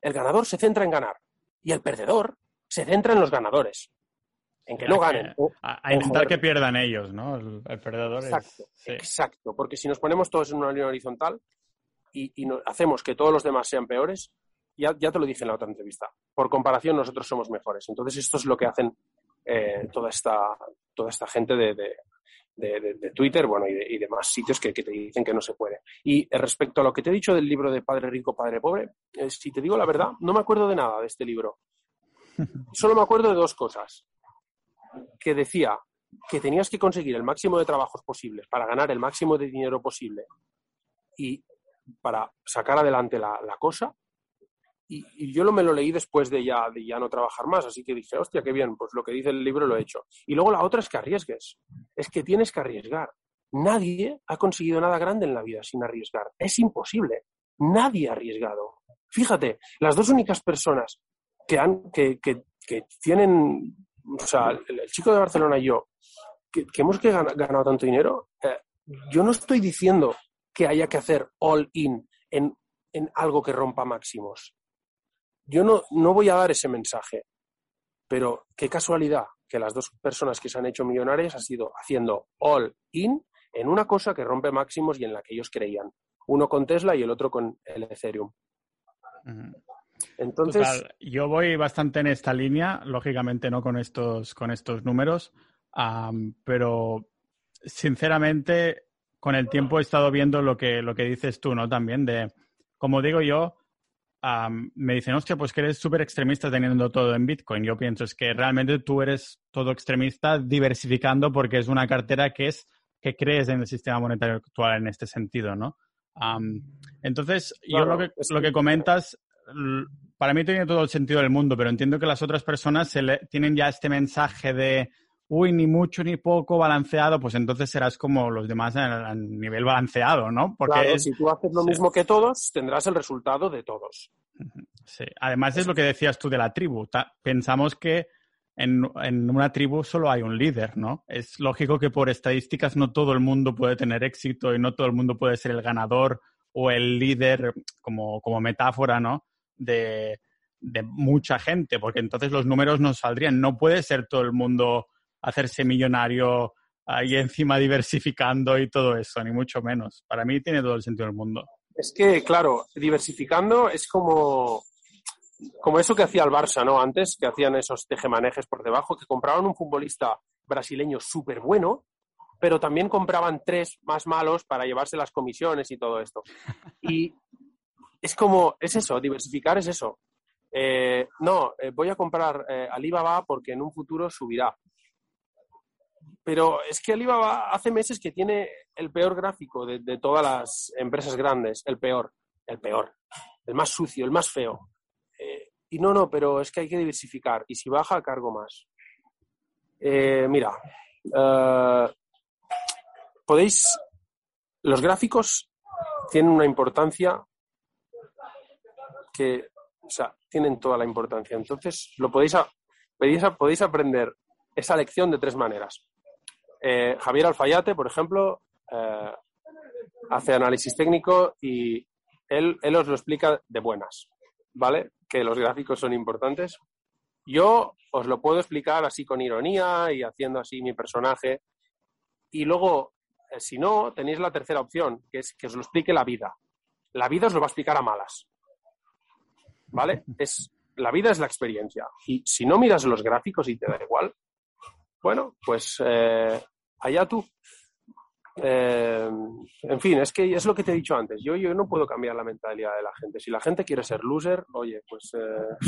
Speaker 1: El ganador se centra en ganar. Y el perdedor se centra en los ganadores en que no ganen.
Speaker 2: a, intentar que pierdan ellos, ¿no? El, perdedor
Speaker 1: exacto, Exacto, porque si nos ponemos todos en una línea horizontal y, hacemos que todos los demás sean peores, ya, ya, te lo dije en la otra entrevista, por comparación nosotros somos mejores. Entonces esto es lo que hacen eh, toda, esta, toda esta gente de, de, Twitter bueno, y, y demás sitios que, te dicen que no se puede. Y respecto a lo que te he dicho del libro de Padre Rico, Padre Pobre, eh, si te digo la verdad, no me acuerdo de nada de este libro. Solo me acuerdo de dos cosas que decía que tenías que conseguir el máximo de trabajos posibles para ganar el máximo de dinero posible y para sacar adelante la, cosa. Y, yo lo me lo leí después de ya, de ya no trabajar más, así que dije, hostia, qué bien, pues lo que dice el libro lo he hecho. Y luego la otra es que arriesgues, es que tienes que arriesgar. Nadie ha conseguido nada grande en la vida sin arriesgar. Es imposible. Nadie ha arriesgado. Fíjate, las dos únicas personas que, han, que, que, que tienen o sea, el, chico de Barcelona y yo, que, hemos ganado tanto dinero, eh, yo no estoy diciendo que haya que hacer all in en, algo que rompa máximos. Yo no, no voy a dar ese mensaje, pero qué casualidad que las dos personas que se han hecho millonarias han sido haciendo all in en una cosa que rompe máximos y en la que ellos creían. Uno con Tesla y el otro con el Ethereum.
Speaker 2: Entonces. yo voy bastante en esta línea, lógicamente no con estos, con estos números, pero sinceramente con el tiempo he estado viendo lo que, lo que dices tú, ¿no? También de, como digo yo, me dicen, hostia, pues que eres súper extremista teniendo todo en Bitcoin. Yo pienso es que realmente tú eres todo extremista diversificando porque es una cartera que es que crees en el sistema monetario actual en este sentido, ¿no? entonces, yo lo que, lo que comentas para mí tiene todo el sentido del mundo, pero entiendo que las otras personas se le, tienen ya este mensaje de, uy, ni mucho ni poco balanceado, pues entonces serás como los demás a, nivel balanceado, ¿no?
Speaker 1: Porque si tú haces lo mismo que todos, tendrás el resultado de todos.
Speaker 2: Sí, además es lo que decías tú de la tribu. Pensamos que en, en, una tribu solo hay un líder, ¿no? Es lógico que por estadísticas no todo el mundo puede tener éxito y no todo el mundo puede ser el ganador o el líder como, como metáfora, ¿no? de, mucha gente, porque entonces los números no saldrían. No puede ser todo el mundo hacerse millonario y encima diversificando y todo eso, ni mucho menos. Para mí tiene todo el sentido del mundo.
Speaker 1: Es que, claro, diversificando es como, como eso que hacía el Barça, ¿no? Antes, que hacían esos tejemanejes por debajo, que compraban un futbolista brasileño súper bueno, pero también compraban tres más malos para llevarse las comisiones y todo esto. Y es como, es eso, diversificar es eso. Eh, no, eh, voy a comprar eh, Alibaba porque en un futuro subirá. Pero es que Alibaba hace meses que tiene el peor gráfico de, todas las empresas grandes, el peor, el peor, el más sucio, el más feo. y no, no, pero es que hay que diversificar y si baja, cargo más. mira, podéis, los gráficos tienen una importancia que, o sea, tienen toda la importancia. Entonces, lo podéis, podéis, aprender esa lección de tres maneras. Eh, Javier Alfayate, por ejemplo, eh, hace análisis técnico y él, él os lo explica de buenas, ¿vale? Que los gráficos son importantes. Yo os lo puedo explicar así con ironía y haciendo así mi personaje. Y luego, eh, si no, tenéis la tercera opción, que es que os lo explique la vida. La vida os lo va a explicar a malas. ¿Vale? Es, la vida es la experiencia. Y si no miras los gráficos y te da igual, bueno, pues eh, allá tú. Eh, en fin, es que es lo que te he dicho antes. Yo, yo no puedo cambiar la mentalidad de la gente. Si la gente quiere ser loser, oye, pues eh,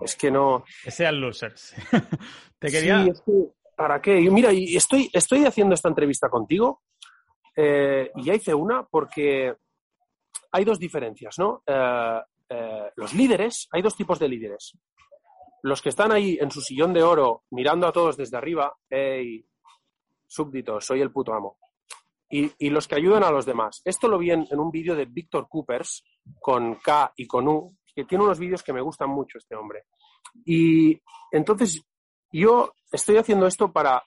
Speaker 1: es que no.
Speaker 2: Que sean losers. te quería.
Speaker 1: Sí, es que, ¿para qué? Y mira, y estoy, estoy haciendo esta entrevista contigo eh, y ya hice una porque hay dos diferencias, ¿no? Los líderes, hay dos tipos de líderes. Los que están ahí en su sillón de oro mirando a todos desde arriba, hey, súbdito, soy el puto amo. Y, y los que ayudan a los demás. Esto lo vi en, en un vídeo de Víctor Coopers con K y con U, que tiene unos vídeos que me gustan mucho este hombre. Y entonces yo estoy haciendo esto para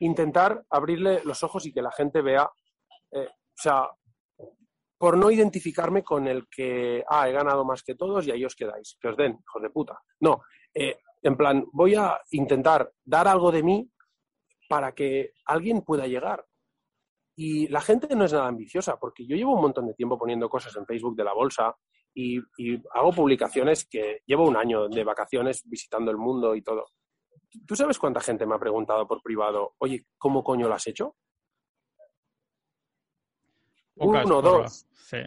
Speaker 1: intentar abrirle los ojos y que la gente vea, eh, o sea, por no identificarme con el que, ah, he ganado más que todos y ahí os quedáis, que os den, hijos de puta. No, eh, en plan, voy a intentar dar algo de mí para que alguien pueda llegar. Y la gente no es nada ambiciosa, porque yo llevo un montón de tiempo poniendo cosas en Facebook de la bolsa y, y hago publicaciones que llevo un año de vacaciones visitando el mundo y todo. ¿Tú sabes cuánta gente me ha preguntado por privado, oye, ¿cómo coño lo has hecho?
Speaker 2: Pocas
Speaker 1: Uno, dos.
Speaker 2: Sí.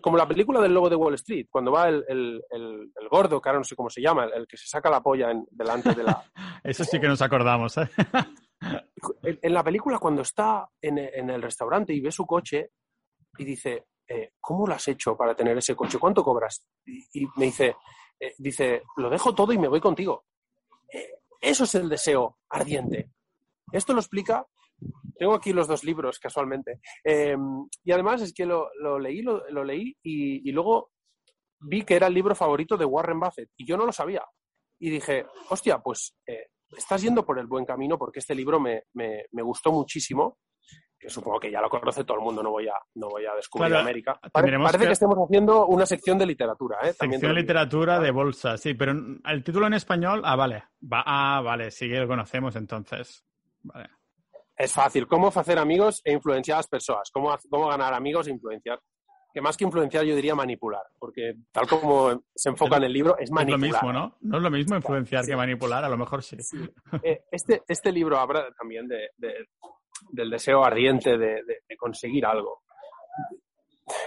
Speaker 1: Como la película del lobo de Wall Street, cuando va el, el- el- el gordo, que ahora no sé cómo se llama, el, que se saca la polla en- delante de la...
Speaker 2: Eso sí que nos acordamos, ¿eh?
Speaker 1: en, en la película, cuando está en, en el restaurante y ve su coche y dice, eh, ¿cómo lo has hecho para tener ese coche? ¿Cuánto cobras? Y, y me dice, eh, dice, lo dejo todo y me voy contigo. Eh, eso es el deseo ardiente. Esto lo explica. Tengo aquí los dos libros, casualmente. Eh, y además es que lo, lo leí, lo, lo leí y, y luego vi que era el libro favorito de Warren Buffett y yo no lo sabía. Y dije, hostia, pues eh, estás yendo por el buen camino porque este libro me, me- me gustó muchísimo, que supongo que ya lo conoce todo el mundo, no voy a, no voy a descubrir
Speaker 2: Claro,
Speaker 1: América. Pare- parece que...
Speaker 2: que-
Speaker 1: estemos haciendo una sección de literatura. ¿eh? También
Speaker 2: Sección
Speaker 1: digo.
Speaker 2: literatura de bolsa, sí, pero el título en español, ah, vale. Va, ah, vale, sí que lo conocemos entonces. Vale.
Speaker 1: Es fácil. ¿Cómo hacer amigos e influenciar a las personas? ¿Cómo, cómo ganar amigos e influenciar? Que más que influenciar, yo diría manipular, porque tal como se enfoca en el libro, es
Speaker 2: Es lo
Speaker 1: manipular.
Speaker 2: mismo, ¿no? No es lo mismo influenciar
Speaker 1: sí.
Speaker 2: que manipular, a lo mejor sí.
Speaker 1: Eh, este, este libro habla también de, de- del deseo ardiente de, conseguir algo.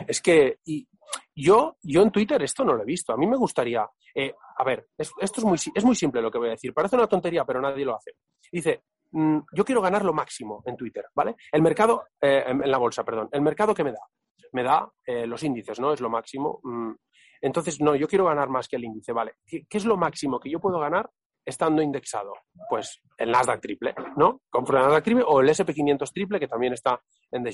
Speaker 1: Es que y yo, yo en Twitter esto no lo he visto. A mí me gustaría. eh, a ver, es- esto es muy, es muy simple lo que voy a decir. Parece una tontería, pero nadie lo hace. Dice, yo quiero ganar lo máximo en Twitter, ¿vale? El mercado, eh, en la bolsa, perdón. El mercado que me da. Me da eh, los índices, ¿no? Es lo máximo. mm. Entonces, no, yo quiero ganar más que el índice, ¿vale? ¿Qué, es lo máximo que yo puedo ganar estando indexado? Pues el Nasdaq triple, ¿no? Compro el Nasdaq triple o el SP500 triple, que también está en The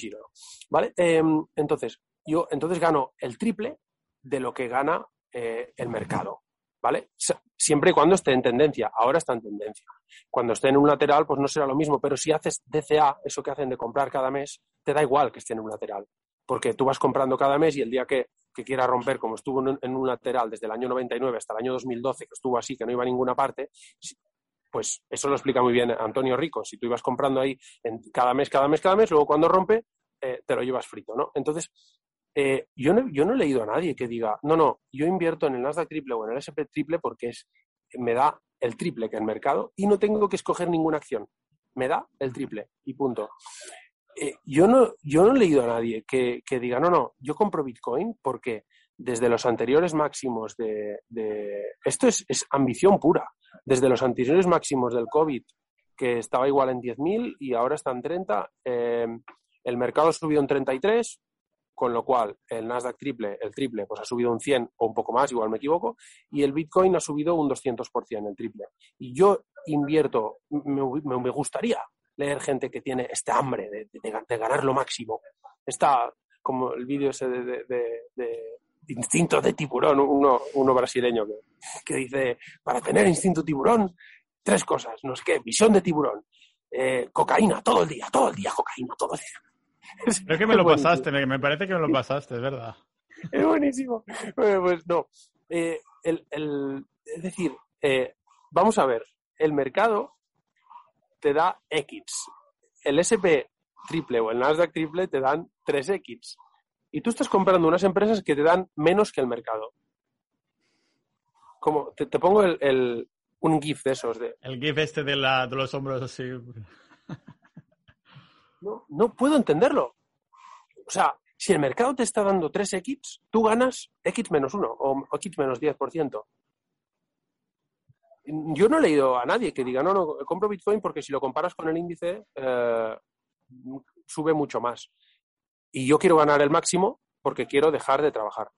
Speaker 1: ¿vale? Em, entonces, yo entonces gano el triple de lo que gana eh, el mercado, ¿vale? Siempre y cuando esté en tendencia. Ahora está en tendencia. Cuando esté en un lateral, pues no será lo mismo, pero si haces DCA, eso que hacen de comprar cada mes, te da igual que esté en un lateral, porque tú vas comprando cada mes y el día que, que quiera romper, como estuvo en un, lateral desde el año 99 hasta el año 2012, que estuvo así, que no iba a ninguna parte, pues eso lo explica muy bien Antonio Rico. Si tú ibas comprando ahí en cada mes, cada mes, cada mes, luego cuando rompe, eh, te lo llevas frito, ¿no? Entonces, eh, yo, no, yo no he leído a nadie que diga, no, no, yo invierto en el Nasdaq triple o en el SP triple porque es, me da el triple que el mercado y no tengo que escoger ninguna acción. Me da el triple y punto. Eh, yo, no, yo no he leído a nadie que, que diga, no, no, yo compro Bitcoin porque desde los anteriores máximos de... esto es, es ambición pura. Desde los anteriores máximos del COVID, que estaba igual en 10.000 y ahora está en 30, eh, el mercado ha subido en 33, con lo cual el Nasdaq triple, el triple, pues ha subido un 100 o un poco más, igual me equivoco, y el Bitcoin ha subido un 200%, el triple. Y yo invierto, me, me- gustaría leer gente que tiene este hambre de, ganar lo máximo. Está como el vídeo ese de, instinto de tiburón, uno, uno brasileño que, que dice, para tener instinto tiburón, tres cosas, no sé qué, visión de tiburón, eh, cocaína todo el día, todo el día cocaína, todo el día.
Speaker 2: Creo que me lo pasaste, me, parece que me lo pasaste, es verdad.
Speaker 1: Es buenísimo. pues no. Eh, es decir, eh, vamos a ver, el mercado te da X. El SP triple o el Nasdaq triple te dan 3X. Y tú estás comprando unas empresas que te dan menos que el mercado. Como, te, pongo el, un GIF de esos. De...
Speaker 2: El GIF este de, la, de los hombros así.
Speaker 1: No, no puedo entenderlo. O sea, si el mercado te está dando 3X, tú ganas X menos 1 o X menos 10%. Yo no he leído a nadie que diga, no, no, compro Bitcoin porque si lo comparas con el índice, eh, sube mucho más. Y yo quiero ganar el máximo porque quiero dejar de trabajar.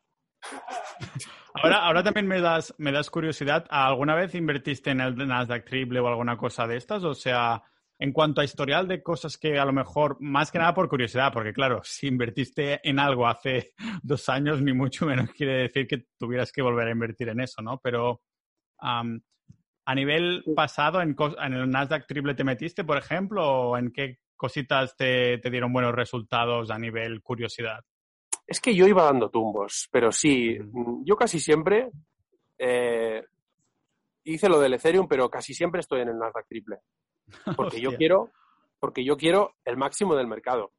Speaker 2: Ahora, ahora también me das, me das curiosidad. ¿Alguna vez invertiste en el Nasdaq triple o alguna cosa de estas? O sea, en cuanto a historial de cosas que a lo mejor, más que nada por curiosidad, porque claro, si invertiste en algo hace dos años, ni mucho menos quiere decir que tuvieras que volver a invertir en eso, ¿no? Pero a nivel pasado, en, en, el Nasdaq triple te metiste, por ejemplo, o en qué cositas te, dieron buenos resultados a nivel curiosidad?
Speaker 1: Es que yo iba dando tumbos, pero sí, yo casi siempre eh, hice lo del Ethereum, pero casi siempre estoy en el Nasdaq triple. Porque yo quiero, porque yo quiero el máximo del mercado.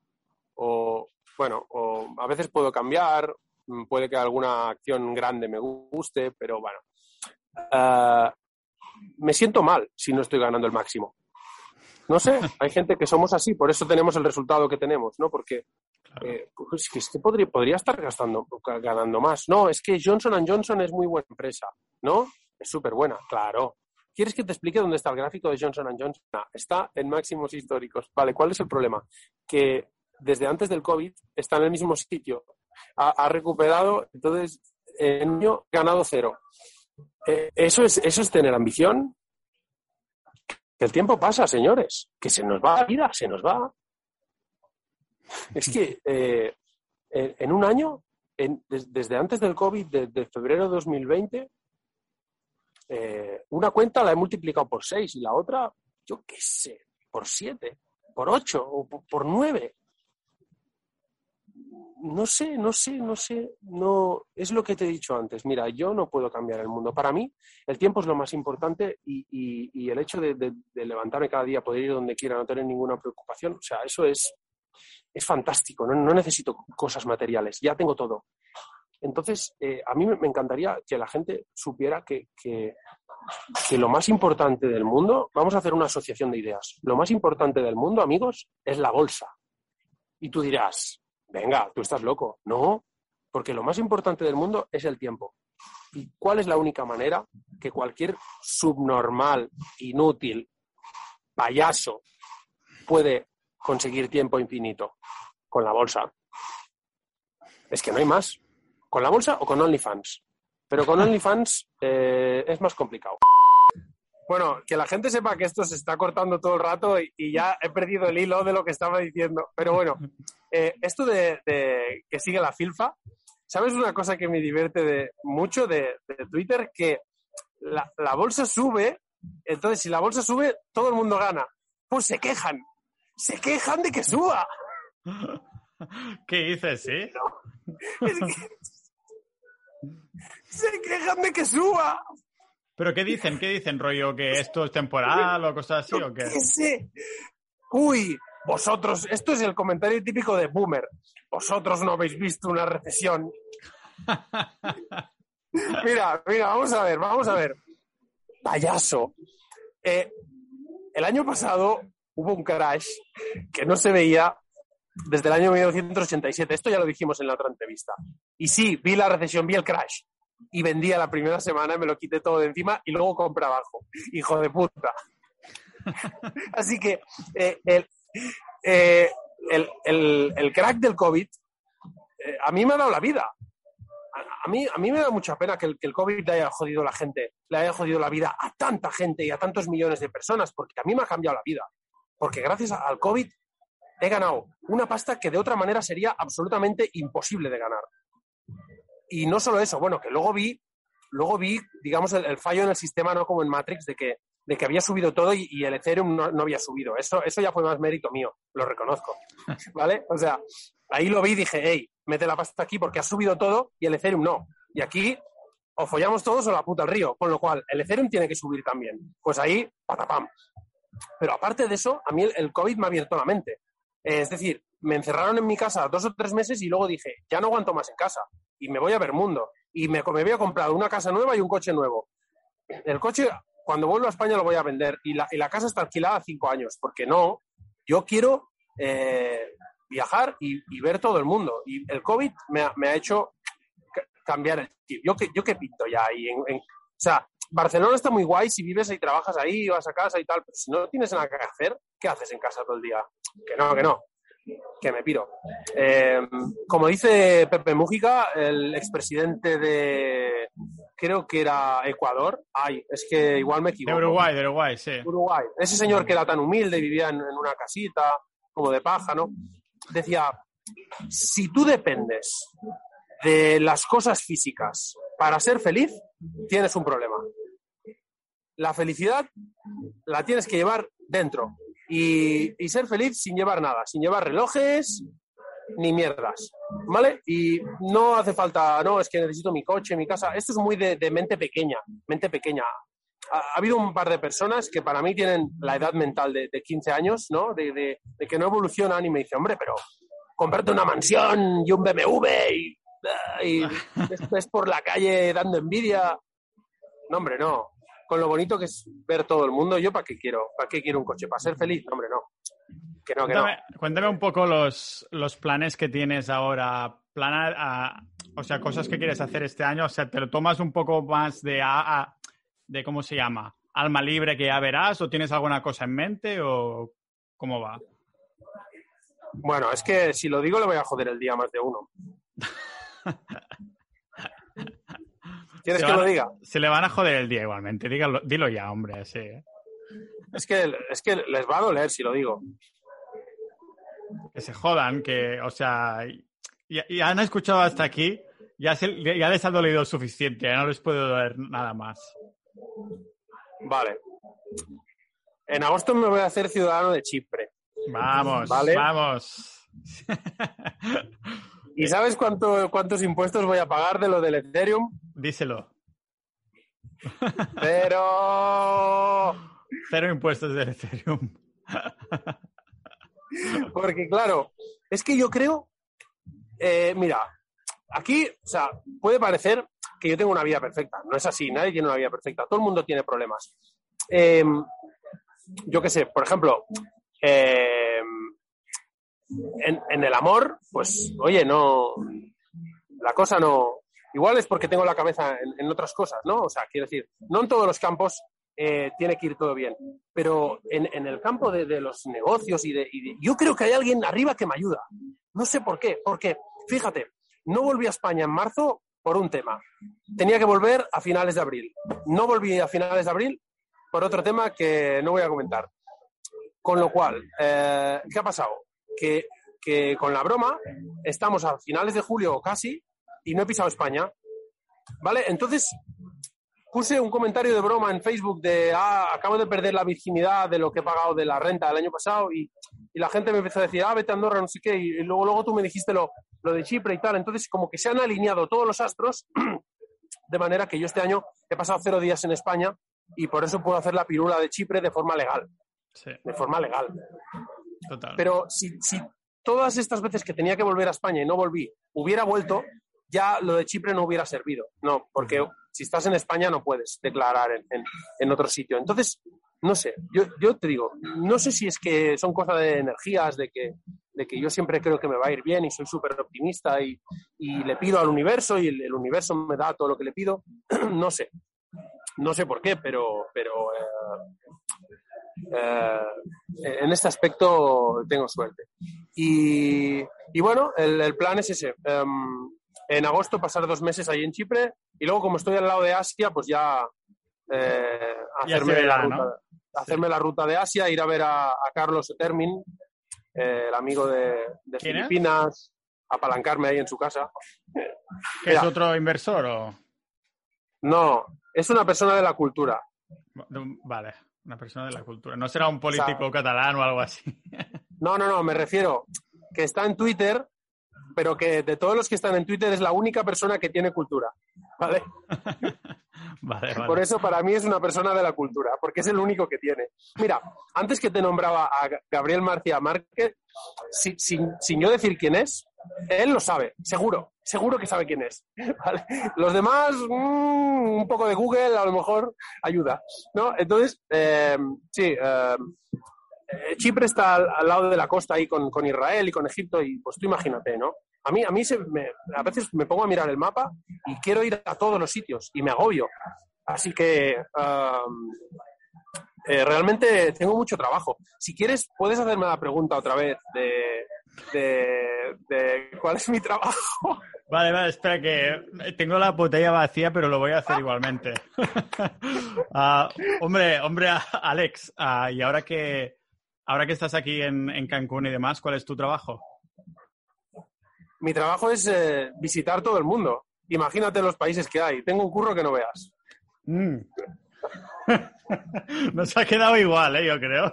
Speaker 1: O, bueno, o a veces puedo cambiar, mm, puede que alguna acción grande me guste, pero bueno. Ah, me siento mal si no estoy ganando el máximo. No sé, hay gente que somos así, por eso tenemos el resultado que tenemos, ¿no? Porque eh, pues, es que podría, podría estar gastando, ganando más. No, es que Johnson Johnson es muy buena empresa, ¿no? Es súper buena, claro. ¿Quieres que te explique dónde está el gráfico de Johnson Johnson? está en máximos históricos. Vale, ¿cuál es el problema? Que desde antes del COVID está en el mismo sitio. Ha, recuperado, entonces, en un año ganado cero. Eh, ¿eso, es, ¿Eso es tener ambición? El tiempo pasa, señores, que se nos va la vida, se nos va. Es que eh, en un año, desde antes del COVID, desde febrero de 2020, eh, una cuenta la he multiplicado por seis y la otra, yo qué sé, por siete, por ocho o por nueve no sé, no sé, no sé, no, es lo que te he dicho antes. Mira, yo no puedo cambiar el mundo. Para mí, el tiempo es lo más importante y, el hecho de, levantarme cada día, poder ir donde quiera, no tener ninguna preocupación, o sea, eso es, es fantástico. No, necesito cosas materiales, ya tengo todo. Entonces, eh, a mí me encantaría que la gente supiera que, que lo más importante del mundo, vamos a hacer una asociación de ideas, lo más importante del mundo, amigos, es la bolsa. Y tú dirás, Venga, tú estás loco. No, porque lo más importante del mundo es el tiempo. ¿Y cuál es la única manera que cualquier subnormal, inútil, payaso puede conseguir tiempo infinito? Con la bolsa. Es que no hay más. ¿Con la bolsa o con OnlyFans? Pero con OnlyFans eh, es más complicado. Bueno, que la gente sepa que esto se está cortando todo el rato y, ya he perdido el hilo de lo que estaba diciendo. Pero bueno, eh, esto de, que sigue la filfa, ¿sabes una cosa que me divierte de, mucho de, Twitter? Que la, bolsa sube, entonces si la bolsa sube, todo el mundo gana. Pues se quejan, se quejan de que suba.
Speaker 2: ¿Qué dices, sí?
Speaker 1: se quejan de que suba.
Speaker 2: ¿Pero qué dicen? ¿Qué dicen, rollo? ¿Que esto es temporal o cosas así o qué?
Speaker 1: Uy, vosotros, esto es el comentario típico de Boomer. Vosotros no habéis visto una recesión. mira, mira, vamos a ver, vamos a ver. Payaso. Eh, el año pasado hubo un crash que no se veía desde el año 1987. Esto ya lo dijimos en la otra entrevista. Y sí, vi la recesión, vi el crash y vendía la primera semana, me lo quité todo de encima y luego compra abajo. Hijo de puta. Así que eh, eh, el, el, crack del COVID eh, a mí me ha dado la vida. A, mí, a mí me da mucha pena que el, que el COVID le haya jodido la gente, le haya jodido la vida a tanta gente y a tantos millones de personas, porque a mí me ha cambiado la vida. Porque gracias al COVID he ganado una pasta que de otra manera sería absolutamente imposible de ganar y no solo eso, bueno, que luego vi, luego vi, digamos, el, fallo en el sistema, no como en Matrix, de que de que había subido todo y, y el Ethereum no, no, había subido. Eso, eso ya fue más mérito mío, lo reconozco. ¿Vale? O sea, ahí lo vi y dije, hey, mete la pasta aquí porque ha subido todo y el Ethereum no. Y aquí o follamos todos o la puta al río. Con lo cual, el Ethereum tiene que subir también. Pues ahí, patapam. Pero aparte de eso, a mí el, el COVID me ha abierto la mente. Es decir, me encerraron en mi casa dos o tres meses y luego dije, ya no aguanto más en casa y me voy a ver mundo. Y me, me había comprado una casa nueva y un coche nuevo. El coche, cuando vuelvo a España, lo voy a vender y la, y la casa está alquilada cinco años, porque no, yo quiero eh, viajar y, y, ver todo el mundo. Y el COVID me ha, me ha hecho cambiar el chip. Yo que, yo que pinto ya ahí. En, o sea, Barcelona está muy guay si vives y trabajas ahí, vas a casa y tal, pero si no tienes nada que hacer, ¿qué haces en casa todo el día? Que no, que no que me piro. Eh, como dice Pepe Mújica, el expresidente de, creo que era Ecuador, ay, es que igual me equivoco.
Speaker 2: De Uruguay, de Uruguay, sí.
Speaker 1: Uruguay. Ese señor que era tan humilde y vivía en, en una casita, como de paja, ¿no? Decía, si tú dependes de las cosas físicas para ser feliz, tienes un problema. La felicidad la tienes que llevar dentro, y, y, ser feliz sin llevar nada, sin llevar relojes ni mierdas, ¿vale? Y no hace falta, no, es que necesito mi coche, mi casa. Esto es muy de, de mente pequeña, mente pequeña. Ha, ha, habido un par de personas que para mí tienen la edad mental de, de 15 años, ¿no? De, de, de, que no evolucionan y me dicen, hombre, pero comprarte una mansión y un BMW y, y por la calle dando envidia. No, hombre, no con lo bonito que es ver todo el mundo. ¿Yo para qué quiero? ¿Para qué quiero un coche? ¿Para ser feliz? Hombre, no. Que no, que
Speaker 2: cuéntame,
Speaker 1: no.
Speaker 2: Cuéntame un poco los, los planes que tienes ahora. Planar, a, o sea, cosas que quieres hacer este año. O sea, ¿te lo tomas un poco más de, a, a, de ¿cómo se llama? ¿Alma libre que ya verás? ¿O tienes alguna cosa en mente? ¿O cómo va?
Speaker 1: Bueno, es que si lo digo le voy a joder el día más de uno. ¿Quieres que lo diga?
Speaker 2: Se le van a joder el día igualmente. Dígalo, dilo ya, hombre. Sí.
Speaker 1: Es que, es que les va a doler si lo digo.
Speaker 2: Que se jodan, que, o sea, ya, ya han escuchado hasta aquí, ya, se, ya les ha dolido suficiente, ya no les puede doler nada más.
Speaker 1: Vale. En agosto me voy a hacer ciudadano de Chipre.
Speaker 2: Vamos, ¿vale? vamos.
Speaker 1: ¿Y sabes cuánto, cuántos impuestos voy a pagar de lo del Ethereum?
Speaker 2: Díselo.
Speaker 1: Pero...
Speaker 2: Cero impuestos del Ethereum.
Speaker 1: Porque claro, es que yo creo, eh, mira, aquí, o sea, puede parecer que yo tengo una vida perfecta. No es así, nadie tiene una vida perfecta. Todo el mundo tiene problemas. Eh, yo qué sé, por ejemplo, eh, en, el amor, pues, oye, no, la cosa no, igual es porque tengo la cabeza en, otras cosas, ¿no? O sea, quiero decir, no en todos los campos eh, tiene que ir todo bien, pero en, el campo de, los negocios y de, y de, yo creo que hay alguien arriba que me ayuda. No sé por qué, porque, fíjate, no volví a España en marzo por un tema. Tenía que volver a finales de abril. No volví a finales de abril por otro tema que no voy a comentar. Con lo cual, eh, ¿qué ha pasado? Que, que, con la broma estamos a finales de julio casi y no he pisado España. ¿Vale? Entonces puse un comentario de broma en Facebook de, ah, acabo de perder la virginidad de lo que he pagado de la renta del año pasado y, y la gente me empezó a decir, ah, vete a Andorra, no sé qué, y, y luego, luego tú me dijiste lo, lo de Chipre y tal. Entonces, como que se han alineado todos los astros de manera que yo este año he pasado cero días en España y por eso puedo hacer la pirula de Chipre de forma legal.
Speaker 2: Sí.
Speaker 1: De forma legal.
Speaker 2: Total.
Speaker 1: Pero si, si todas estas veces que tenía que volver a España y no volví, hubiera vuelto, ya lo de Chipre no hubiera servido. No, porque si estás en España no puedes declarar en, en, en otro sitio. Entonces, no sé, yo, yo, te digo, no sé si es que son cosas de energías, de que, de que yo siempre creo que me va a ir bien y soy súper optimista y, y, le pido al universo y el, el, universo me da todo lo que le pido. no sé, no sé por qué, pero, pero eh, eh, en este aspecto tengo suerte. Y, y bueno, el, el, plan es ese. Um, en agosto pasar dos meses ahí en Chipre y luego como estoy al lado de Asia, pues ya eh, hacerme, verá, la ruta, ¿no? hacerme sí. la ruta de Asia, ir a ver a, a Carlos Etermin, eh, el amigo de, de Filipinas, apalancarme ahí en su casa.
Speaker 2: ¿Que es otro inversor o...?
Speaker 1: No, es una persona de la cultura.
Speaker 2: Vale. Una persona de la cultura. No será un político catalán o algo así.
Speaker 1: no, no, no, me refiero que está en Twitter, pero que de todos los que están en Twitter es la única persona que tiene cultura. ¿Vale?
Speaker 2: vale, vale.
Speaker 1: Por eso para mí es una persona de la cultura, porque es el único que tiene. Mira, antes que te nombraba a Gabriel Marcia Márquez, sin, sin yo decir quién es, él lo sabe, seguro, seguro que sabe quién es. Los demás, mm, un poco de Google a lo mejor ayuda, ¿no? Entonces, eh, sí, eh, Chipre está al, lado de la costa ahí con, Israel y con Egipto y pues tú imagínate, ¿no? A mí, a mí se a veces me pongo a mirar el mapa y quiero ir a todos los sitios y me agobio. Así que eh, realmente tengo mucho trabajo. Si quieres, puedes hacerme la pregunta otra vez de, de, cuál es mi trabajo.
Speaker 2: Vale, vale, espera que tengo la botella vacía, pero lo voy a hacer igualmente. Ah, hombre, hombre, Alex, ah, y ahora que ahora que estás aquí en, Cancún y demás, ¿cuál es tu trabajo?
Speaker 1: Mi trabajo es eh, visitar todo el mundo. Imagínate los países que hay. Tengo un curro que no veas.
Speaker 2: Mm. Nos ha quedado igual, ¿eh? yo creo.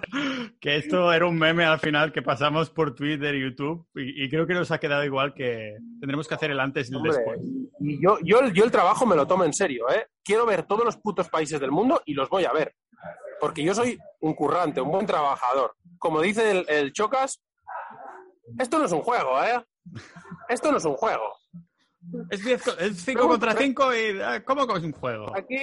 Speaker 2: Que esto era un meme al final que pasamos por Twitter y YouTube y, creo que nos ha quedado igual que tendremos que hacer el antes y el después.
Speaker 1: Y yo, yo, yo el trabajo me lo tomo en serio, ¿eh? Quiero ver todos los putos países del mundo y los voy a ver. Porque yo soy un currante, un buen trabajador. Como dice el, el Chocas, esto no es un juego, ¿eh? Esto no es un juego.
Speaker 2: Es 5 contra 5 y ah, ¿cómo es un juego?
Speaker 1: Aquí,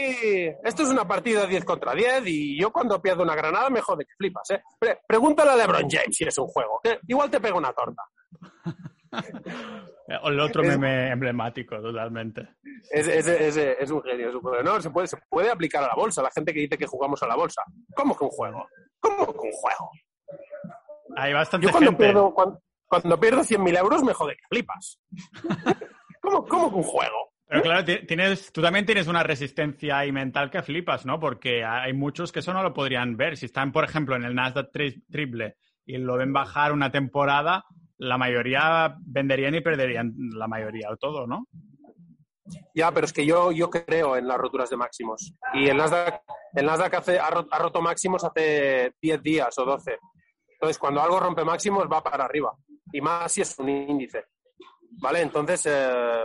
Speaker 1: esto es una partida de 10 contra 10 y yo cuando pierdo una granada me jode que flipas, ¿eh? pregúntale a LeBron James si es un juego. igual te pega una torta.
Speaker 2: el otro meme emblemático, totalmente.
Speaker 1: Es, es, un genio, es un juego. No, se puede, se puede aplicar a la bolsa. La gente que dice que jugamos a la bolsa. ¿Cómo que un juego? ¿Cómo que un juego?
Speaker 2: Hay bastante
Speaker 1: yo cuando Pierdo, cuando, cuando pierdo 100.000 euros me jode que flipas. ¿Cómo, cómo un juego?
Speaker 2: Pero claro, tienes, tú también tienes una resistencia y mental que flipas, ¿no? Porque hay muchos que eso no lo podrían ver. Si están, por ejemplo, en el Nasdaq triple y lo ven bajar una temporada, la mayoría venderían y perderían la mayoría o todo, ¿no?
Speaker 1: Ya, pero es que yo, yo creo en las roturas de máximos. Y el Nasdaq, el Nasdaq hace, ha, roto máximos hace 10 días o 12. Entonces, cuando algo rompe máximos, va para arriba. Y más si es un índice. ¿Vale? Entonces, eh,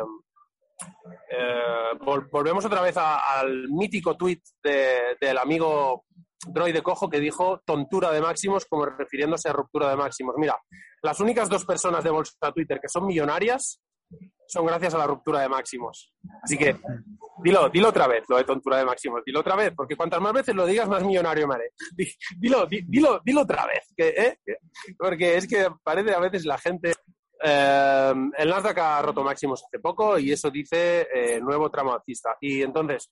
Speaker 1: eh, volvemos otra vez al mítico tuit del amigo Droide Cojo que dijo tontura de máximos como refiriéndose a ruptura de máximos. Mira, las únicas dos personas de bolsa Twitter que son millonarias son gracias a la ruptura de máximos. Así que dilo, dilo otra vez, lo de tontura de máximos, dilo otra vez, porque cuantas más veces lo digas, más millonario me haré. Dilo, dilo, dilo otra vez, ¿eh? porque es que parece a veces la gente eh, el Nasdaq ha roto máximos hace poco y eso dice eh, nuevo tramo alcista. Y entonces,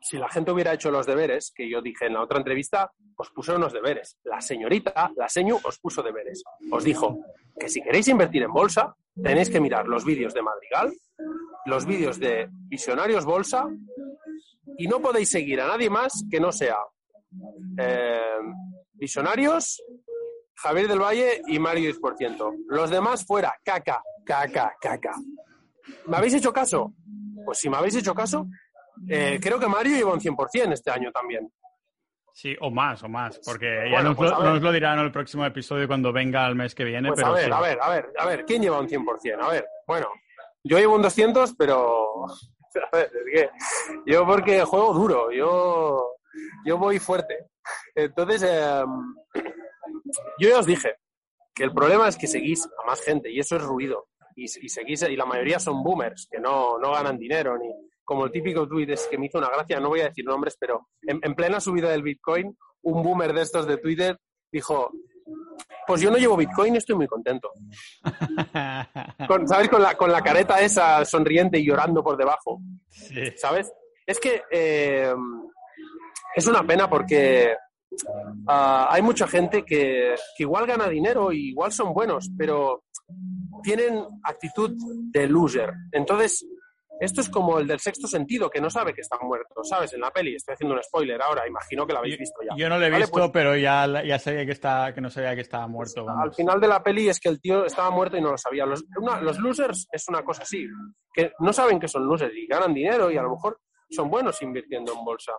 Speaker 1: si la gente hubiera hecho los deberes, que yo dije en la otra entrevista, os puso unos deberes. La señorita, la señu, os puso deberes. Os dijo que si queréis invertir en bolsa, tenéis que mirar los vídeos de Madrigal, los vídeos de Visionarios Bolsa y no podéis seguir a nadie más que no sea eh, Visionarios, Javier del Valle y Mario 10%. Los demás fuera, caca, caca, caca. ¿Me habéis hecho caso? Pues si me habéis hecho caso, eh, creo que Mario lleva un 100% este año también.
Speaker 2: Sí, o más, o más, porque ya nos, pues lo, dirán en el próximo episodio cuando venga el mes que viene.
Speaker 1: Pues
Speaker 2: pero
Speaker 1: a ver, a ver, a ver, a ver, ¿quién lleva un 100%? A ver, bueno, yo llevo un 200, pero... A ver, es que yo porque juego duro, yo, yo voy fuerte. Entonces, eh, yo ya os dije que el problema es que seguís a más gente y eso es ruido. Y, seguís, y la mayoría son boomers que no, no ganan dinero, ni como el típico tweet es que me hizo una gracia, no voy a decir nombres, pero en, plena subida del Bitcoin, un boomer de estos de Twitter dijo, pues yo no llevo Bitcoin, estoy muy contento. ¿Sabes? Con la, con la careta esa sonriente y llorando por debajo. ¿Sabes? Es que eh, es una pena porque Ah, hay mucha gente que, igual gana dinero y igual son buenos, pero tienen actitud de loser. Entonces, esto es como el del sexto sentido, que no sabe que está muerto, ¿sabes? En la peli, estoy haciendo un spoiler ahora, imagino que lo habéis visto ya.
Speaker 2: Yo no lo he visto, pues pero ya, ya sabía que, está, que no sabía que estaba muerto.
Speaker 1: Al final de la peli es que el tío estaba muerto y no lo sabía. Los, los losers es una cosa así, que no saben que son losers y ganan dinero y a lo mejor son buenos invirtiendo en bolsa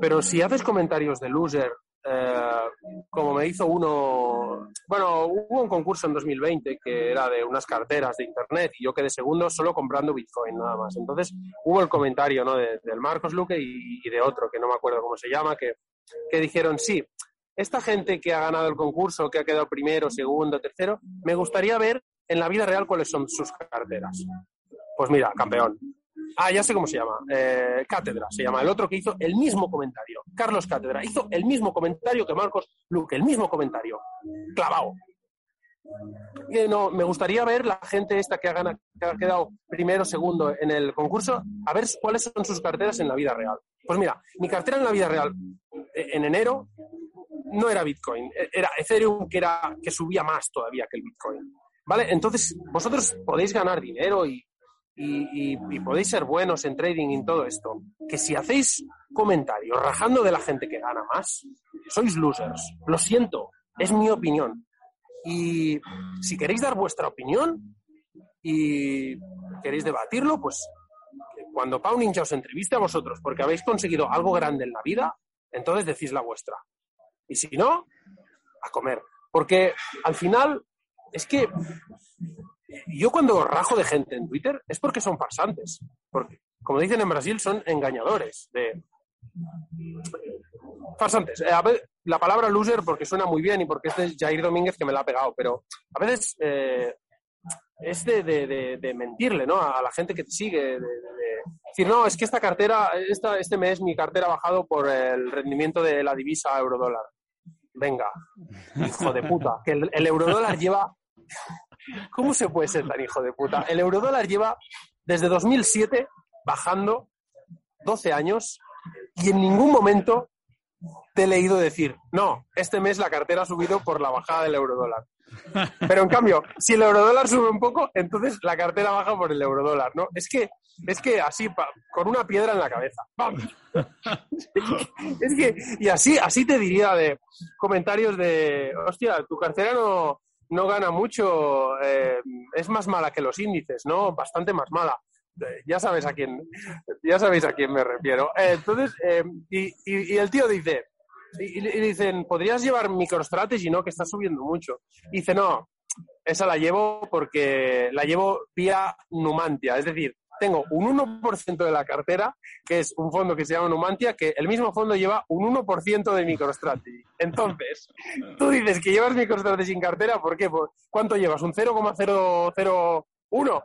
Speaker 1: pero si haces comentarios de loser, eh, como me hizo uno, bueno, hubo un concurso en 2020 que era de unas carteras de internet y yo quedé segundo solo comprando Bitcoin nada más. Entonces hubo el comentario ¿no? de, del Marcos Luque y, y, de otro que no me acuerdo cómo se llama, que, que dijeron, sí, esta gente que ha ganado el concurso, que ha quedado primero, segundo, tercero, me gustaría ver en la vida real cuáles son sus carteras. Pues mira, campeón. Ah, ya sé cómo se llama. Eh, Cátedra se llama. El otro que hizo el mismo comentario. Carlos Cátedra hizo el mismo comentario que Marcos Luque, el mismo comentario. Clavado. no, me gustaría ver la gente esta que ha, ganado, que ha quedado primero, segundo en el concurso, a ver cuáles son sus carteras en la vida real. Pues mira, mi cartera en la vida real eh, en enero no era Bitcoin, e-, era Ethereum que, era, que subía más todavía que el Bitcoin. ¿Vale? Entonces, vosotros podéis ganar dinero y, y, podéis ser buenos en trading y en todo esto. Que si hacéis comentarios rajando de la gente que gana más, sois losers. Lo siento, es mi opinión. Y si queréis dar vuestra opinión y queréis debatirlo, pues cuando Pau Ninja os entreviste a vosotros porque habéis conseguido algo grande en la vida, entonces decís la vuestra. Y si no, a comer. Porque al final es que yo cuando rajo de gente en Twitter es porque son farsantes. Porque, como dicen en Brasil, son engañadores. De... Farsantes. Eh, la palabra loser porque suena muy bien y porque este es Jair Domínguez que me la ha pegado, pero a veces eh, es de, de, de, mentirle ¿no? a la gente que te sigue. De, decir, no, es que esta cartera, esta, este mes mi cartera ha bajado por el rendimiento de la divisa euro-dólar venga, hijo de puta, que el, eurodólar lleva... ¿Cómo se puede ser tan hijo de puta? El eurodólar lleva desde 2007 bajando 12 años y en ningún momento te he leído decir, no, este mes la cartera ha subido por la bajada del eurodólar. Pero en cambio, si el eurodólar sube un poco, entonces la cartera baja por el eurodólar, ¿no? Es que, es que así, con una piedra en la cabeza. es que, y así, así te diría de comentarios de, hostia, tu cartera no, no gana mucho, eh, es más mala que los índices, ¿no? Bastante más mala. Eh, ya sabes a quién, ya sabéis a quién me refiero. Eh, entonces, y, y el tío dice, y, dicen, ¿podrías llevar MicroStrategy, no? Que está subiendo mucho. Y dice, no, esa la llevo porque la llevo vía Numantia. Es decir, tengo un 1% de la cartera, que es un fondo que se llama Numantia, que el mismo fondo lleva un 1% de MicroStrategy. Entonces, tú dices que llevas MicroStrategy en cartera, ¿por qué? ¿Cuánto llevas? ¿Un 0,001?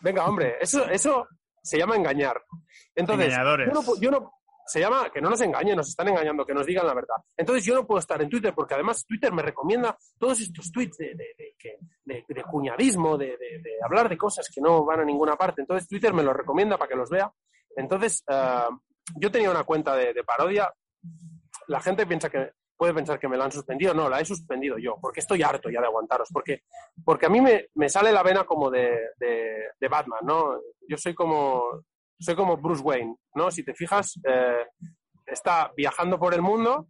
Speaker 1: Venga, hombre, eso, eso se llama engañar. Entonces, yo no, se llama que no nos engañen, nos están engañando, que nos digan la verdad. Entonces yo no puedo estar en Twitter porque además Twitter me recomienda todos estos tweets de, de, cuñadismo, de, hablar de cosas que no van a ninguna parte. Entonces Twitter me lo recomienda para que los vea. Entonces eh, yo tenía una cuenta de, parodia. La gente piensa que puede pensar que me la han suspendido. No, la he suspendido yo, porque estoy harto ya de aguantaros. Porque, porque a mí me, me sale la vena como de, de Batman, ¿no? Yo soy como soy como Bruce Wayne, ¿no? Si te fijas, eh, está viajando por el mundo,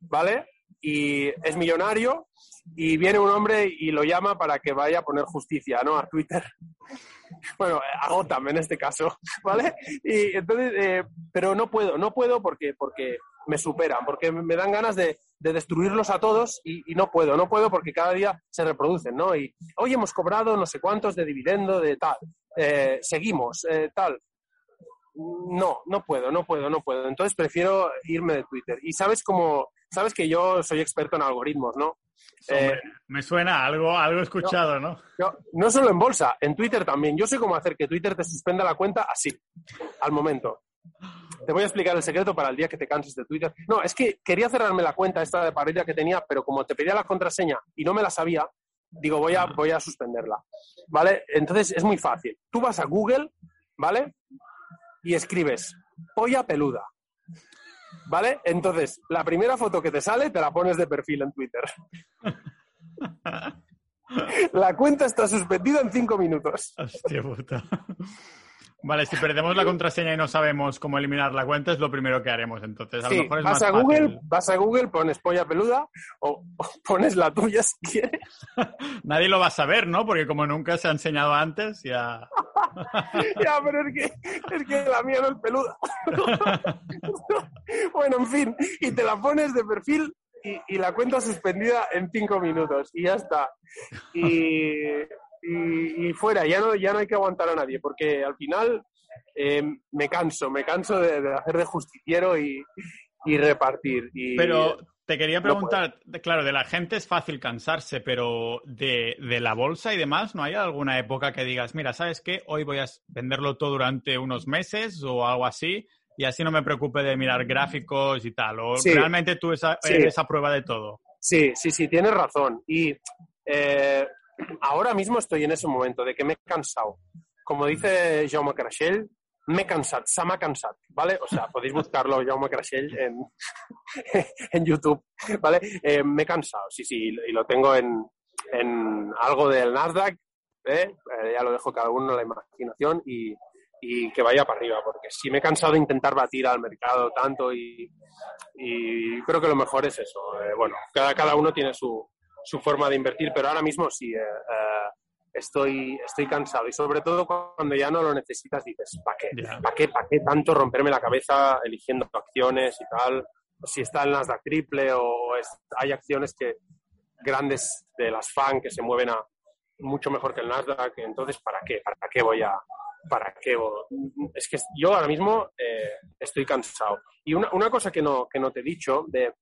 Speaker 1: ¿vale? Y es millonario y viene un hombre y lo llama para que vaya a poner justicia, ¿no? A Twitter. bueno, a Gotham en este caso, ¿vale? Y entonces, eh, pero no puedo, no puedo porque, porque me superan, porque me dan ganas de, de destruirlos a todos y, no puedo, no puedo porque cada día se reproducen, ¿no? Y hoy hemos cobrado no sé cuántos de dividendo, de tal, eh, seguimos, tal no, no puedo, no puedo, no puedo. Entonces prefiero irme de Twitter. Y sabes cómo, sabes que yo soy experto en algoritmos, ¿no?
Speaker 2: Eh, me suena algo, algo escuchado, ¿no?
Speaker 1: ¿no? No solo en bolsa, en Twitter también. Yo sé cómo hacer que Twitter te suspenda la cuenta así, al momento. Te voy a explicar el secreto para el día que te canses de Twitter. No, es que quería cerrarme la cuenta esta de parodia que tenía, pero como te pedía la contraseña y no me la sabía, digo, voy a, voy a suspenderla. ¿Vale? Entonces es muy fácil. Tú vas a Google, ¿vale? Y escribes polla peluda. ¿Vale? Entonces, la primera foto que te sale te la pones de perfil en Twitter. La cuenta está suspendida en cinco minutos.
Speaker 2: Hostia puta. Vale, si perdemos la contraseña y no sabemos cómo eliminar la cuenta, es lo primero que haremos. Entonces, a lo mejor es
Speaker 1: vas
Speaker 2: a
Speaker 1: Google, vas a Google, pones polla peluda o, pones la tuya si quieres.
Speaker 2: Nadie lo va a saber, ¿no? Porque como nunca se ha enseñado antes, ya.
Speaker 1: ya, pero es que, es que la mía no es peluda. bueno, en fin, y te la pones de perfil y, y, la cuenta suspendida en cinco minutos y ya está. Y, y, y, fuera, ya no, ya no hay que aguantar a nadie, porque al final eh, me canso, me canso de, de hacer de justiciero y, y repartir. Y,
Speaker 2: Pero te quería preguntar, claro, de la gente es fácil cansarse, pero de, de, la bolsa y demás, ¿no hay alguna época que digas, mira, ¿sabes qué? Hoy voy a venderlo todo durante unos meses o algo así y así no me preocupe de mirar gráficos y tal? ¿O sí, realmente tú esa, sí. eres esa prueba de todo?
Speaker 1: Sí, sí, sí, tienes razón. Y eh, ahora mismo estoy en ese momento de que me he cansado. Como dice Jaume Crashell, m'he cansat, se m'ha cansat, ¿vale? O sea, podéis buscarlo, Jaume Crashell, en, en YouTube, ¿vale? Eh, me he cansado, sí, sí, y lo tengo en, en algo del Nasdaq, ¿eh? Eh, ya lo dejo cada uno la imaginación y, y, que vaya para arriba, porque sí me he cansado de intentar batir al mercado tanto y, y creo que lo mejor es eso. Eh, bueno, cada, cada uno tiene su, su forma de invertir, pero ahora mismo sí, estoy, estoy cansado y sobre todo cuando ya no lo necesitas dices, ¿para qué? ¿Para qué? ¿Para qué tanto romperme la cabeza eligiendo acciones y tal? Si está el Nasdaq triple o es- hay acciones que grandes de las FAN que se mueven a mucho mejor que el Nasdaq, entonces ¿para qué? ¿Para qué voy a...? ¿Para qué? Es que yo ahora mismo eh, estoy cansado. Y una, una cosa que no, que no te he dicho, de,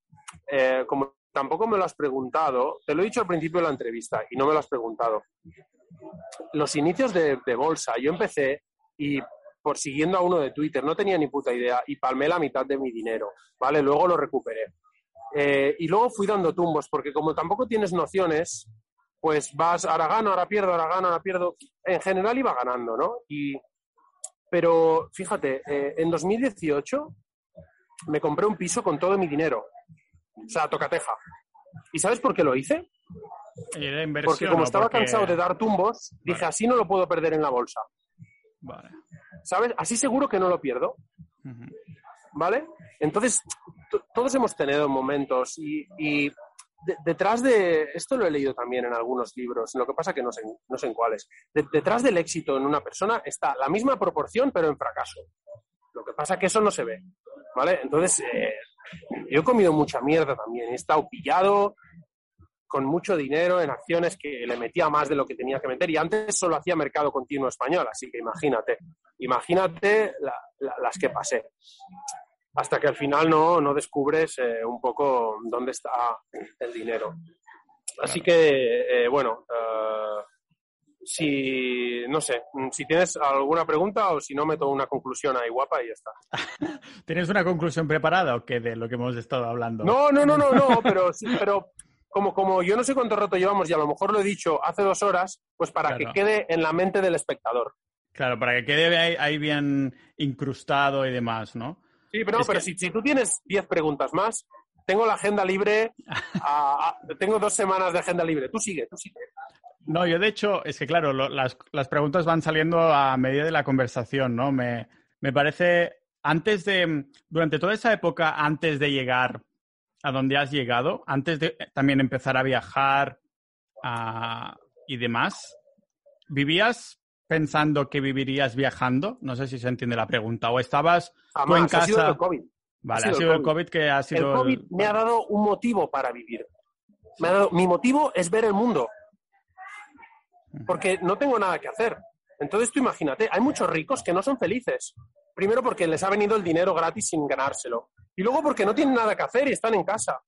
Speaker 1: eh, como tampoco me lo has preguntado, te lo he dicho al principio de la entrevista y no me lo has preguntado los inicios de, de bolsa, yo empecé y por siguiendo a uno de Twitter, no tenía ni puta idea y palmé la mitad de mi dinero, ¿vale? Luego lo recuperé. Eh, y luego fui dando tumbos, porque como tampoco tienes nociones, pues vas, ahora gano, ahora pierdo, ahora gano, ahora pierdo. En general iba ganando, ¿no? Y, pero fíjate, eh, en 2018 me compré un piso con todo mi dinero. O sea, tocateja. ¿Y sabes por qué lo hice?
Speaker 2: Era
Speaker 1: Porque como estaba
Speaker 2: Porque-
Speaker 1: cansado de dar tumbos, dije, así no lo puedo perder en la bolsa.
Speaker 2: Vale.
Speaker 1: ¿Sabes? Así seguro que no lo pierdo. ¿vale? Entonces, todos hemos tenido momentos y, y de- detrás de, esto lo he leído también en algunos libros, lo que pasa que no sé, no sé en cuáles, De- detrás del éxito en una persona está la misma proporción pero en fracaso. Lo que pasa que eso no se ve, ¿vale? Entonces, eh, yo he comido mucha mierda también, he estado pillado con mucho dinero en acciones que le metía más de lo que tenía que meter y antes solo hacía mercado continuo español, así que imagínate, imagínate la- la- las que pasé. Hasta que al final no, no descubres eh, un poco dónde está el dinero. Así que, eh, bueno, eh, si, no sé, si tienes alguna pregunta o si no, meto una conclusión ahí guapa y ya está.
Speaker 2: ¿Tienes una conclusión preparada o qué de lo que hemos estado hablando?
Speaker 1: No, no, no, no, no, pero, sí, pero como, como yo no sé cuánto rato llevamos y a lo mejor lo he dicho hace dos horas, pues para
Speaker 2: Claro.
Speaker 1: que quede en la mente del espectador.
Speaker 2: Claro, para que quede ahí, ahí bien incrustado y demás, ¿no?
Speaker 1: Sí, pero, no, pero
Speaker 2: que-
Speaker 1: si, si tú tienes 10 preguntas más, tengo la agenda libre, a- a- tengo dos semanas de agenda libre. Tú sigue, tú sigue.
Speaker 2: No, yo de hecho, es que claro, lo- las, las preguntas van saliendo a medida de la conversación, ¿no? Me, me parece, antes de, durante toda esa época, antes de llegar a donde has llegado, antes de también empezar a viajar a- y demás, ¿vivías pensando que vivirías viajando? No sé si se entiende la pregunta. ¿O estabas
Speaker 1: Jamás,
Speaker 2: en
Speaker 1: ha sido
Speaker 2: casa-
Speaker 1: el COVID.
Speaker 2: Vale,
Speaker 1: sido
Speaker 2: ha sido el
Speaker 1: COVID.
Speaker 2: COVID que ha sido... el-
Speaker 1: COVID me ha dado un motivo para vivir. Me ha dado- mi motivo es ver el mundo. Porque no tengo nada que hacer. Entonces tú imagínate, hay muchos ricos que no son felices. Primero porque les ha venido el dinero gratis sin ganárselo. Y luego porque no tienen nada que hacer y están en casa.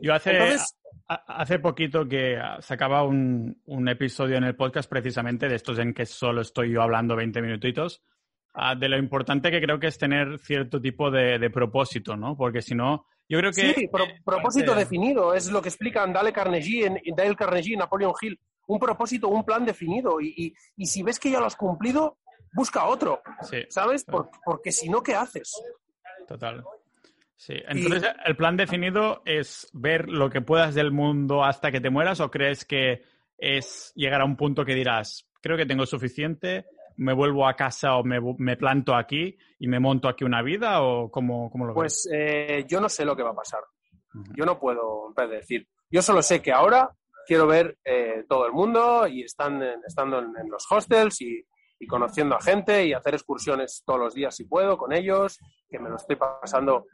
Speaker 2: Yo hace,
Speaker 1: Entonces-
Speaker 2: hace poquito que sacaba un, un episodio en el podcast precisamente de estos en que solo estoy yo hablando 20 minutitos, ah, de lo importante que creo que es tener cierto tipo de, de propósito, ¿no? Porque si no, yo creo que...
Speaker 1: Sí, pro- propósito
Speaker 2: parte-
Speaker 1: definido es lo que explican Dale Carnegie, en Dale Carnegie y Napoleon Hill. Un propósito, un plan definido. Y, y- y si ves que ya lo has cumplido, busca otro.
Speaker 2: Sí,
Speaker 1: ¿Sabes? Por- porque si no, ¿qué haces?
Speaker 2: total. Sí, entonces el plan definido es ver lo que puedas del mundo hasta que te mueras o crees que es llegar a un punto que dirás, creo que tengo suficiente, me vuelvo a casa o me, me planto aquí y me monto aquí una vida o cómo, cómo lo ves?
Speaker 1: Pues eh, yo no sé lo que va a pasar. Yo no puedo predecir. Yo solo sé que ahora quiero ver eh, todo el mundo y están, estando en, en los hostels y, y conociendo a gente y hacer excursiones todos los días si puedo con ellos, que me lo estoy pasando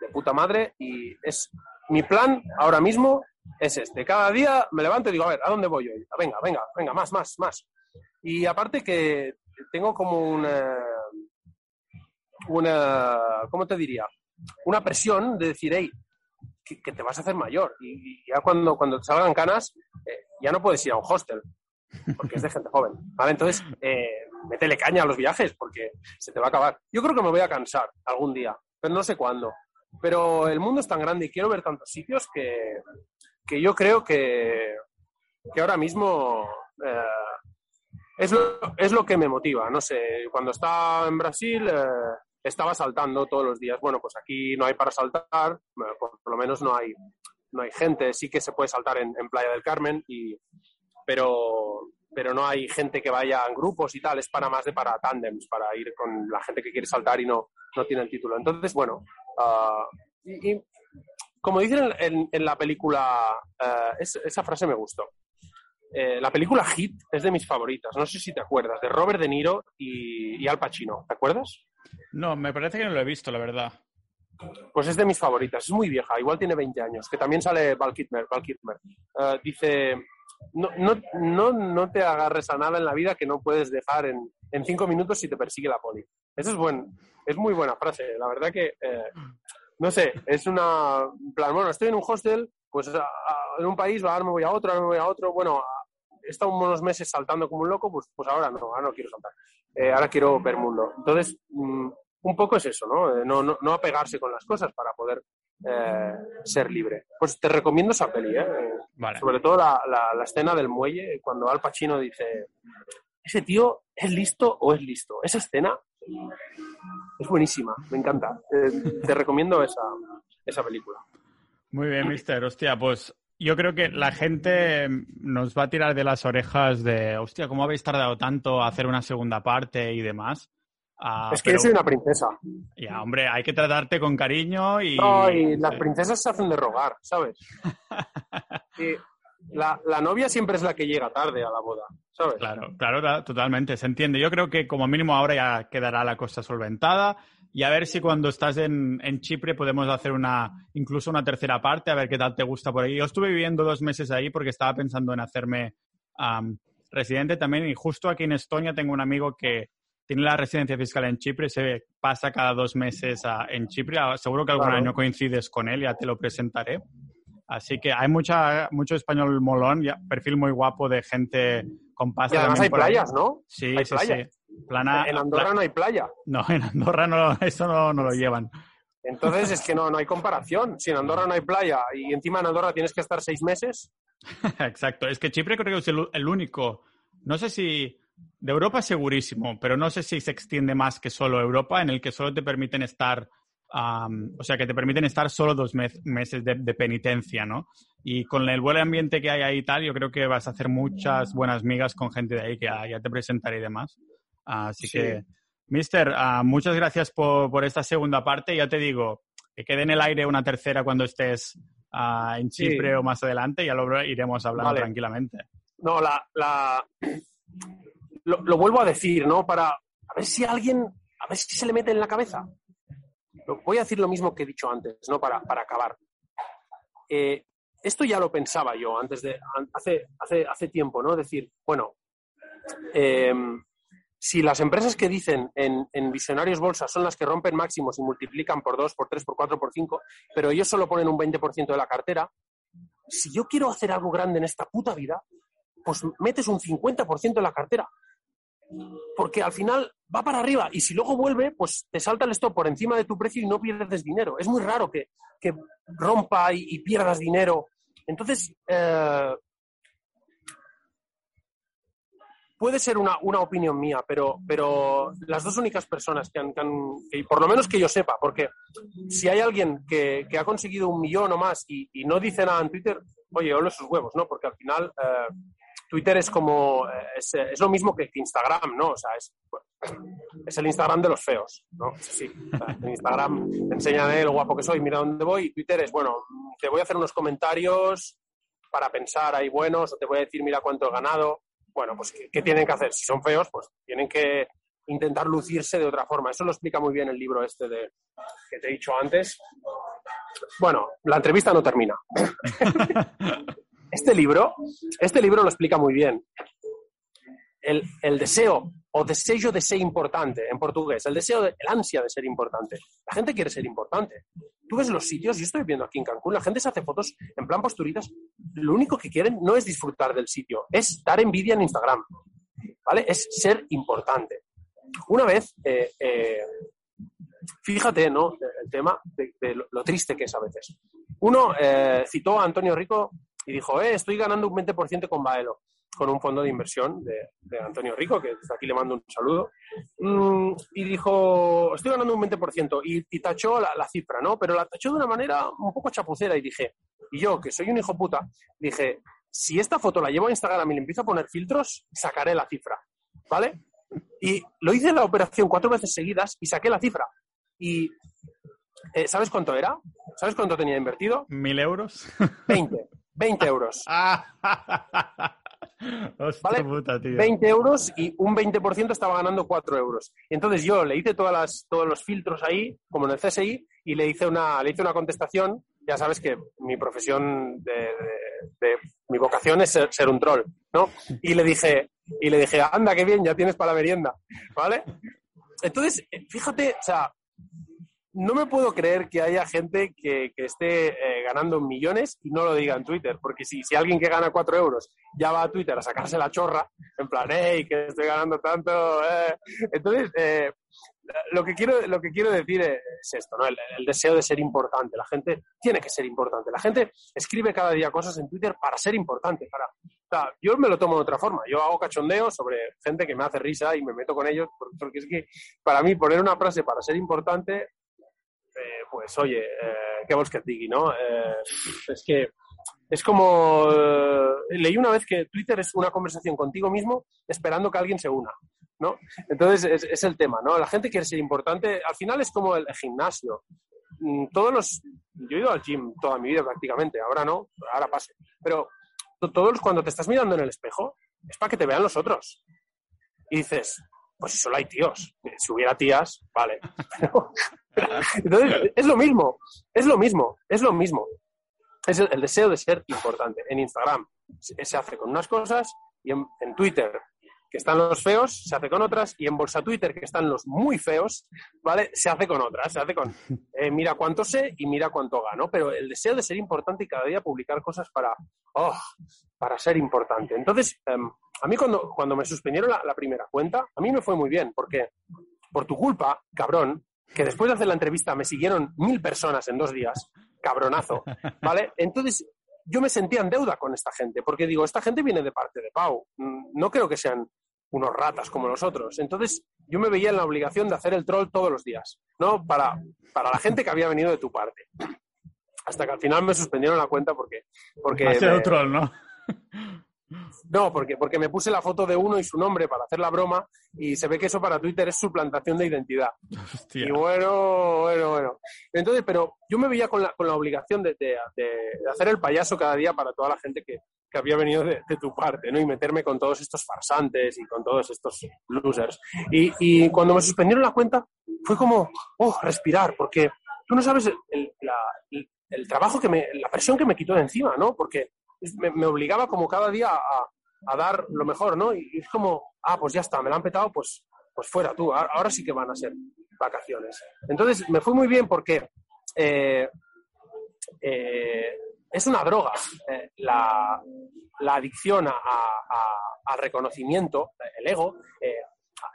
Speaker 1: de puta madre y es mi plan ahora mismo es este. Cada día me levanto y digo, a ver, ¿a dónde voy hoy? Venga, venga, venga, más, más, más. Y aparte que tengo como una, una ¿cómo te diría? Una presión de decir, hey, que, te vas a hacer mayor. Y, y ya cuando, cuando te salgan canas, eh, ya no puedes ir a un hostel, porque es de gente joven. ¿vale? Entonces, eh, métele caña a los viajes, porque se te va a acabar. Yo creo que me voy a cansar algún día, pero no sé cuándo. Pero el mundo es tan grande y quiero ver tantos sitios que, que yo creo que, que ahora mismo eh, es, lo, es lo que me motiva. No sé, cuando estaba en Brasil eh, estaba saltando todos los días. Bueno, pues aquí no hay para saltar, por, lo menos no hay, no hay gente. Sí que se puede saltar en, Playa del Carmen, y, pero, pero no hay gente que vaya en grupos y tal. Es para más de para tándems, para ir con la gente que quiere saltar y no, no tiene el título. Entonces, bueno, uh, como dicen en, la película, uh, es, esa frase me gustó. Eh, la película Hit es de mis favoritas. No sé si te acuerdas, de Robert De Niro y, y Al Pacino. ¿Te acuerdas?
Speaker 2: No, me parece que no lo he visto, la verdad.
Speaker 1: Pues es de mis favoritas. Es muy vieja, igual tiene 20 años. Que también sale Val Kilmer. Val. Uh, dice, no, no, no, no te agarres a nada en la vida que no puedes dejar en, cinco minutos si te persigue la poli. Eso es buen, es muy buena frase. La verdad que, eh, no sé, es una, plan, bueno, estoy en un hostel, pues en un país, ahora me voy a otro, ahora me voy a otro, bueno, he estado unos meses saltando como un loco, pues, pues ahora no, ahora no quiero saltar. Eh, ahora quiero ver mundo. Entonces, mmm, un poco es eso, ¿no? Eh, no, no, no apegarse con las cosas para poder eh, ser libre. Pues te recomiendo esa peli, ¿eh?
Speaker 2: Vale.
Speaker 1: Sobre todo la, la, la, escena del muelle, cuando Al Pacino dice, ese tío es listo o es listo. Esa escena es buenísima, me encanta. Eh, te recomiendo esa, esa película.
Speaker 2: Muy bien, mister. Hostia, pues yo creo que la gente nos va a tirar de las orejas de, hostia, ¿cómo habéis tardado tanto a hacer una segunda parte y demás?
Speaker 1: Uh, es que pero... yo soy una princesa.
Speaker 2: Ya, hombre, hay que tratarte con cariño y...
Speaker 1: No, y las princesas se hacen de rogar, ¿sabes? y la, la, novia siempre es la que llega tarde a la boda, ¿sabes?
Speaker 2: Claro, claro, totalmente, se entiende. Yo creo que como mínimo ahora ya quedará la cosa solventada y a ver si cuando estás en, en Chipre podemos hacer una, incluso una tercera parte, a ver qué tal te gusta por ahí. Yo estuve viviendo dos meses ahí porque estaba pensando en hacerme um, residente también y justo aquí en Estonia tengo un amigo que tiene la residencia fiscal en Chipre, se pasa cada dos meses a, en Chipre. Ah, seguro que algún claro. año coincides con él, ya te lo presentaré. Así que hay mucha, mucho español molón, ya, perfil muy guapo de gente con pasta.
Speaker 1: Y además hay playas, ¿no?
Speaker 2: Sí,
Speaker 1: hay
Speaker 2: sí,
Speaker 1: playas.
Speaker 2: sí. Plana,
Speaker 1: en Andorra
Speaker 2: pla
Speaker 1: no hay playa.
Speaker 2: No, en Andorra no, eso no, no lo llevan.
Speaker 1: Entonces es que no, no hay comparación. Si en Andorra no hay playa y encima en Andorra tienes que estar seis meses.
Speaker 2: Exacto. Es que Chipre creo que es el, el único. No sé si de Europa segurísimo, pero no sé si se extiende más que solo Europa, en el que solo te permiten estar, um, o sea, que te permiten estar solo dos me meses de, de, penitencia, ¿no? Y con el buen ambiente que hay ahí y tal, yo creo que vas a hacer muchas buenas migas con gente de ahí que ya te presentaré y demás. Así sí. que, Mister, uh, muchas gracias por, por, esta segunda parte. Ya te digo, que quede en el aire una tercera cuando estés uh, en Chipre sí. o más adelante, ya lo iremos hablando vale. tranquilamente.
Speaker 1: No, la, la lo, lo, vuelvo a decir, ¿no? Para a ver si alguien, a ver si se le mete en la cabeza. Voy a decir lo mismo que he dicho antes, ¿no? Para, para acabar. Eh, esto ya lo pensaba yo antes de, hace, hace, hace tiempo, ¿no? Decir, bueno, eh, si las empresas que dicen en, Visionarios Bolsa son las que rompen máximos y multiplican por 2, por 3, por 4, por 5, pero ellos solo ponen un 20% de la cartera, si yo quiero hacer algo grande en esta puta vida, pues metes un 50% de la cartera porque al final va para arriba y si luego vuelve, pues te salta el stop por encima de tu precio y no pierdes dinero. Es muy raro que, que rompa y, y, pierdas dinero. Entonces, eh, puede ser una, una, opinión mía, pero, pero las dos únicas personas que han, que han que por lo menos que yo sepa, porque si hay alguien que, que ha conseguido un millón o más y, y, no dice nada en Twitter, oye, ole sus huevos, ¿no? Porque al final... Eh, Twitter es como, es, es, lo mismo que Instagram, ¿no? O sea, es, es el Instagram de los feos, ¿no? Sí, en Instagram te enseñan eh, lo guapo que soy, mira dónde voy, y Twitter es, bueno, te voy a hacer unos comentarios para pensar ahí buenos, o te voy a decir, mira cuánto he ganado. Bueno, pues, ¿qué, qué tienen que hacer? Si son feos, pues tienen que intentar lucirse de otra forma. Eso lo explica muy bien el libro este de, que te he dicho antes. Bueno, la entrevista no termina. este libro, este libro lo explica muy bien. El, el deseo o desejo de ser importante en portugués, el deseo, de, el ansia de ser importante. La gente quiere ser importante. Tú ves los sitios, yo estoy viendo aquí en Cancún, la gente se hace fotos en plan posturitas. Lo único que quieren no es disfrutar del sitio, es dar envidia en Instagram. ¿Vale? Es ser importante. Una vez, eh, eh, fíjate, ¿no? El tema de, lo, triste que es a veces. Uno eh, citó a Antonio Rico y dijo, eh, estoy ganando un 20% con Baelo, con un fondo de inversión de, de, Antonio Rico, que desde aquí le mando un saludo. Mm, y dijo, estoy ganando un 20%, y, y tachó la, la, cifra, ¿no? Pero la tachó de una manera un poco chapucera y dije, y yo, que soy un hijo puta, dije, si esta foto la llevo a Instagram y le empiezo a poner filtros, sacaré la cifra, ¿vale? Y lo hice en la operación cuatro veces seguidas y saqué la cifra. Y eh, ¿sabes cuánto era? ¿Sabes cuánto tenía invertido?
Speaker 2: ¿Mil euros?
Speaker 1: 20. 20 euros.
Speaker 2: Hostia
Speaker 1: ¿Vale?
Speaker 2: puta, tío.
Speaker 1: 20 euros y un 20% estaba ganando 4 euros. Entonces yo le hice todas las, todos los filtros ahí, como en el CSI, y le hice una, le hice una contestación. Ya sabes que mi profesión de, de, de mi vocación es ser, ser, un troll, ¿no? Y le dije, y le dije, anda, qué bien, ya tienes para la merienda, ¿vale? Entonces, fíjate, o sea, no me puedo creer que haya gente que, que esté eh, ganando millones y no lo diga en Twitter, porque si, si alguien que gana cuatro euros ya va a Twitter a sacarse la chorra, en plan, hey, que estoy ganando tanto, eh. entonces, eh, lo, que quiero, lo que quiero decir es esto, ¿no? El, deseo de ser importante. La gente tiene que ser importante. La gente escribe cada día cosas en Twitter para ser importante, para, yo me lo tomo de otra forma. Yo hago cachondeo sobre gente que me hace risa y me meto con ellos, porque es que para mí poner una frase para ser importante eh, pues oye, eh, què vols que no? Eh, es que es como... Eh, leí una vez que Twitter es una conversación contigo mismo esperando que alguien se una, ¿no? Entonces es, es, el tema, ¿no? La gente quiere ser importante. Al final es como el gimnasio. Mm, todos los... Yo he ido al gym toda mi vida prácticamente, ahora no, ahora pase. Pero todos cuando te estás mirando en el espejo es para que te vean los otros. Y dices, pues si solo hay tíos. Si hubiera tías, vale. Entonces, es lo mismo, es lo mismo, es lo mismo. Es el, el deseo de ser importante. En Instagram se, se hace con unas cosas y en, en, Twitter, que están los feos, se hace con otras y en Bolsa Twitter, que están los muy feos, ¿vale? Se hace con otras, se hace con eh, mira cuánto sé y mira cuánto gano. Pero el deseo de ser importante y cada día publicar cosas para, oh, para ser importante. Entonces, eh, a mí cuando, cuando me suspendieron la, la primera cuenta, a mí me fue muy bien, porque por tu culpa, cabrón, que después de hacer la entrevista me siguieron mil personas en dos días, cabronazo, ¿vale? Entonces yo me sentía en deuda con esta gente, porque digo, esta gente viene de parte de Pau, no creo que sean unos ratas como nosotros. Entonces yo me veía en la obligación de hacer el troll todos los días, ¿no? Para, para la gente que había venido de tu parte. Hasta que al final me suspendieron la cuenta porque... porque
Speaker 2: me... troll, ¿no?
Speaker 1: No, porque, porque me puse la foto de uno y su nombre para hacer la broma y se ve que eso para Twitter es suplantación de identidad. Hostia. Y bueno, bueno, bueno. Entonces, pero yo me veía con la, con la obligación de, de, de, hacer el payaso cada día para toda la gente que, que había venido de, de, tu parte, ¿no? Y meterme con todos estos farsantes y con todos estos losers. Y, y cuando me suspendieron la cuenta, fue como, oh, respirar, porque tú no sabes el, la, el, trabajo que me, la presión que me quitó de encima, ¿no? Porque me, me obligaba como cada día a, a, dar lo mejor, ¿no? Y es como, ah, pues ya está, me la han petado, pues, pues fuera tú, ahora sí que van a ser vacaciones. Entonces me fue muy bien porque eh, eh, es una droga eh, la, la, adicción a, a, al reconocimiento, el ego. Eh,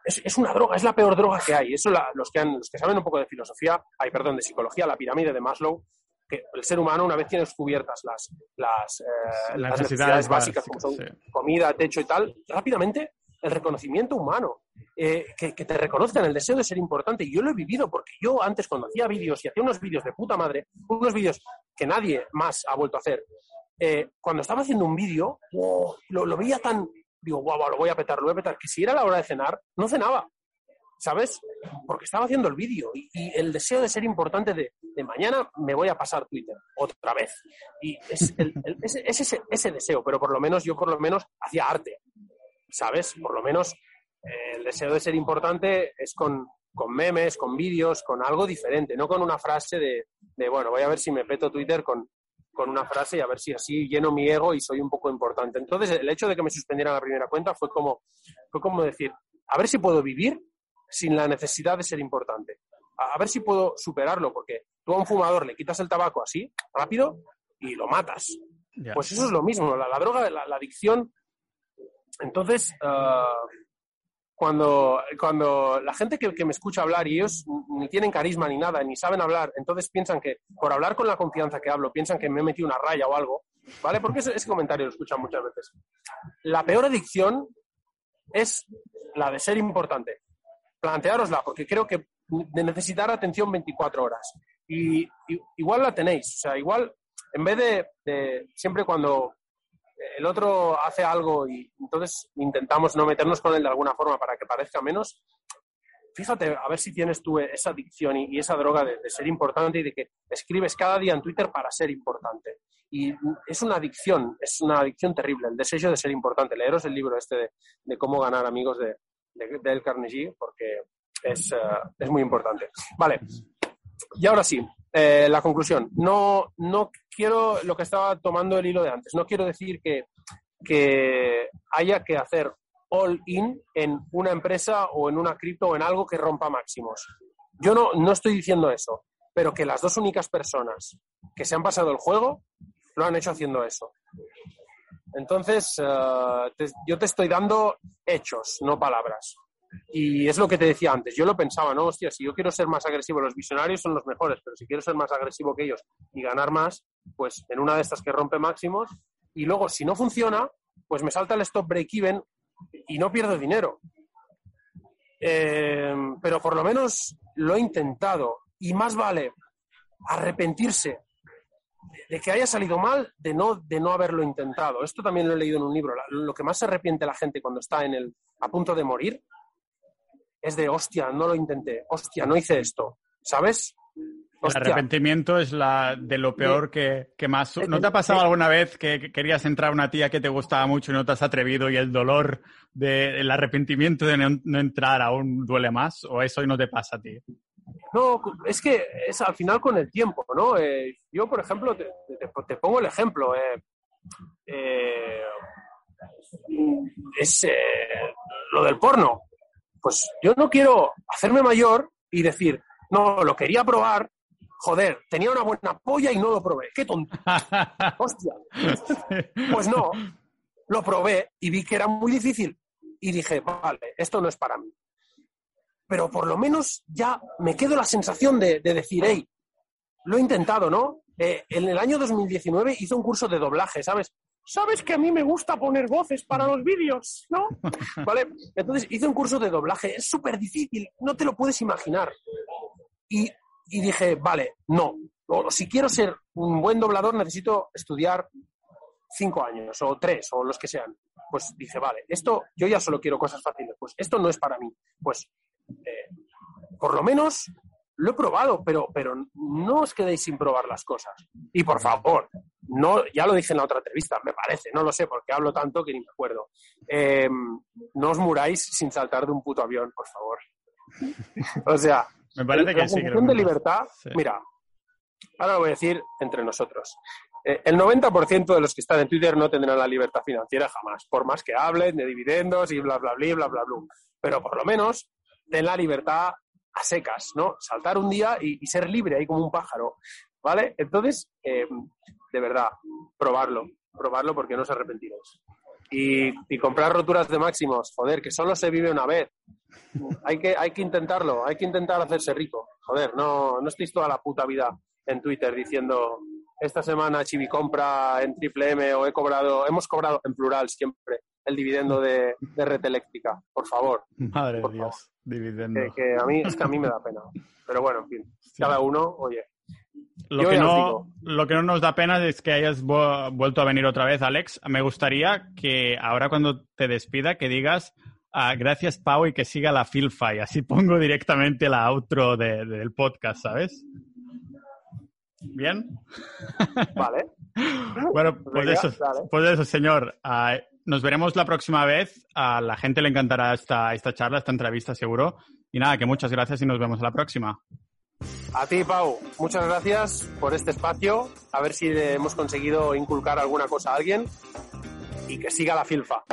Speaker 1: es, es, una droga, es la peor droga que hay. Eso la, los, que han, los que saben un poco de filosofía, ay, perdón, de psicología, la pirámide de Maslow, que el ser humano, una vez tienes cubiertas las, las, eh, las necesidades básicas, como son sí. comida, techo y tal, rápidamente el reconocimiento humano, eh, que, te reconozcan el deseo de ser importante. Y yo lo he vivido porque yo antes, cuando hacía vídeos y hacía unos vídeos de puta madre, unos vídeos que nadie más ha vuelto a hacer, eh, cuando estaba haciendo un vídeo, lo, lo, veía tan, digo, guau, wow, lo voy a petar, lo voy a petar, que si era la hora de cenar, no cenaba. ¿sabes? Porque estaba haciendo el vídeo y, el deseo de ser importante de, mañana me voy a pasar Twitter otra vez. Y es, ese, deseo, pero por lo menos yo por lo menos hacía arte, ¿sabes? Por lo menos eh, el deseo de ser importante es con, con memes, con vídeos, con algo diferente, no con una frase de, de, bueno, voy a ver si me peto Twitter con, con una frase y a ver si así lleno mi ego y soy un poco importante. Entonces, el hecho de que me suspendieran la primera cuenta fue como, fue como decir, a ver si puedo vivir sin la necesidad de ser importante. A, ver si puedo superarlo, porque tú a un fumador le quitas el tabaco así, rápido, y lo matas. Pues eso es lo mismo, la, droga, la, la, adicción. Entonces, ah, cuando, cuando la gente que, me escucha hablar y ellos ni tienen carisma ni nada, ni saben hablar, entonces piensan que por hablar con la confianza que hablo, piensan que me he metido una raya o algo, ¿vale? Porque ese comentario lo escuchan muchas veces. La peor adicción es la de ser importante planteárosla, porque creo que de necesitar atención 24 horas. Y, igual la tenéis, o sea, igual en vez de, siempre cuando el otro hace algo y entonces intentamos no meternos con él de alguna forma para que parezca menos, fíjate a ver si tienes tú esa adicción y, esa droga de, ser importante y de que escribes cada día en Twitter para ser importante. Y es una adicción, es una adicción terrible, el deseo de ser importante. Leeros el libro este de cómo ganar amigos de, de, del Carnegie porque es, eh, es, muy importante. Vale, y ahora sí, eh, la conclusión. No, no quiero lo que estaba tomando el hilo de antes. No quiero decir que, que haya que hacer all in en una empresa o en una cripto o en algo que rompa máximos. Yo no, no estoy diciendo eso, pero que las dos únicas personas que se han pasado el juego lo han hecho haciendo eso. Entonces, eh, yo te estoy dando hechos, no palabras. Y es lo que te decía antes. Yo lo pensaba, ¿no? Hostia, si yo quiero ser más agresivo, los visionarios son los mejores, pero si quiero ser más agresivo que ellos y ganar más, pues en una de estas que rompe máximos, y luego si no funciona, pues me salta el stop break-even y no pierdo dinero. Eh, pero por lo menos lo he intentado. Y más vale arrepentirse de que haya salido mal, de no, de no haberlo intentado. Esto también lo he leído en un libro. Lo que más se arrepiente la gente cuando está en el, a punto de morir es de, hostia, no lo intenté, hostia, no hice esto, ¿sabes?
Speaker 2: El arrepentimiento es la de lo peor que, más... ¿No te ha pasado alguna vez que querías entrar a una tía que te gustaba mucho y no te has atrevido y el dolor del arrepentimiento de no, entrar aún duele más? ¿O eso no te pasa a ti?
Speaker 1: No, es que es al final con el tiempo, ¿no? Eh, yo, por ejemplo, te, pongo el ejemplo. Eh, eh, es lo del porno. Pues yo no quiero hacerme mayor y decir, no, lo quería probar, joder, tenía una buena polla y no lo probé. Qué tonto. Hostia. Pues no, lo probé y vi que era muy difícil. Y dije, vale, esto no es para mí pero por lo menos ya me quedo la sensación de, decir, hey, lo he intentado, ¿no? Eh, en el año 2019 hice un curso de doblaje, ¿sabes? Sabes que a mí me gusta poner voces para los vídeos, ¿no? ¿Vale? Entonces hice un curso de doblaje, es súper difícil, no te lo puedes imaginar. Y, y dije, vale, no. O, si quiero ser un buen doblador necesito estudiar cinco años o tres o los que sean. Pues dije, vale, esto yo ya solo quiero cosas fáciles, pues esto no es para mí. Pues eh, por lo menos lo he probado, pero, pero no os quedéis sin probar las cosas. Y por favor, no, ya lo dije en la otra entrevista, me parece, no lo sé, porque hablo tanto que ni me acuerdo. Em, no os muráis sin saltar de un puto avión, por favor. o sea,
Speaker 2: me parece que
Speaker 1: sí. de libertad, mira, ahora lo voy a decir entre nosotros. Eh, el 90% de los que están en Twitter no tendrán la libertad financiera jamás, por más que hablen de dividendos y bla, bla, bla, bla, bla, bla. Pero por lo menos ten la libertad a secas, ¿no? Saltar un día y, ser libre ahí como un pájaro, ¿vale? Entonces, eh, de verdad, probarlo, probarlo porque no os arrepentiréis. Y, y, comprar roturas de máximos, joder, que solo se vive una vez. Hay que, hay que intentarlo, hay que intentar hacerse rico. Joder, no, no estéis toda la puta vida en Twitter diciendo esta semana Chibi compra en triple M o he cobrado, hemos cobrado en plural siempre el dividendo de, Red Eléctrica, por favor.
Speaker 2: Madre de Dios, dividendo.
Speaker 1: Que, a mí, es que a mí me da pena. Pero bueno, en fin, cada uno, oye.
Speaker 2: Lo que, no, lo que no nos da pena es que hayas vuelto a venir otra vez, Alex. Me gustaría que ahora cuando te despida, que digas ah, gracias Pau y que siga la filfa y así pongo directamente la outro de- del podcast, ¿sabes? ¿Bien?
Speaker 1: Vale.
Speaker 2: Bueno, pues eso, pues eso, señor. Ah, nos veremos la próxima vez. A la gente le encantará esta, esta charla, esta entrevista, seguro. Y nada, que muchas gracias y nos vemos a la próxima.
Speaker 1: A ti, Pau, muchas gracias por este espacio. A ver si hemos conseguido inculcar alguna cosa a alguien y que siga la filfa.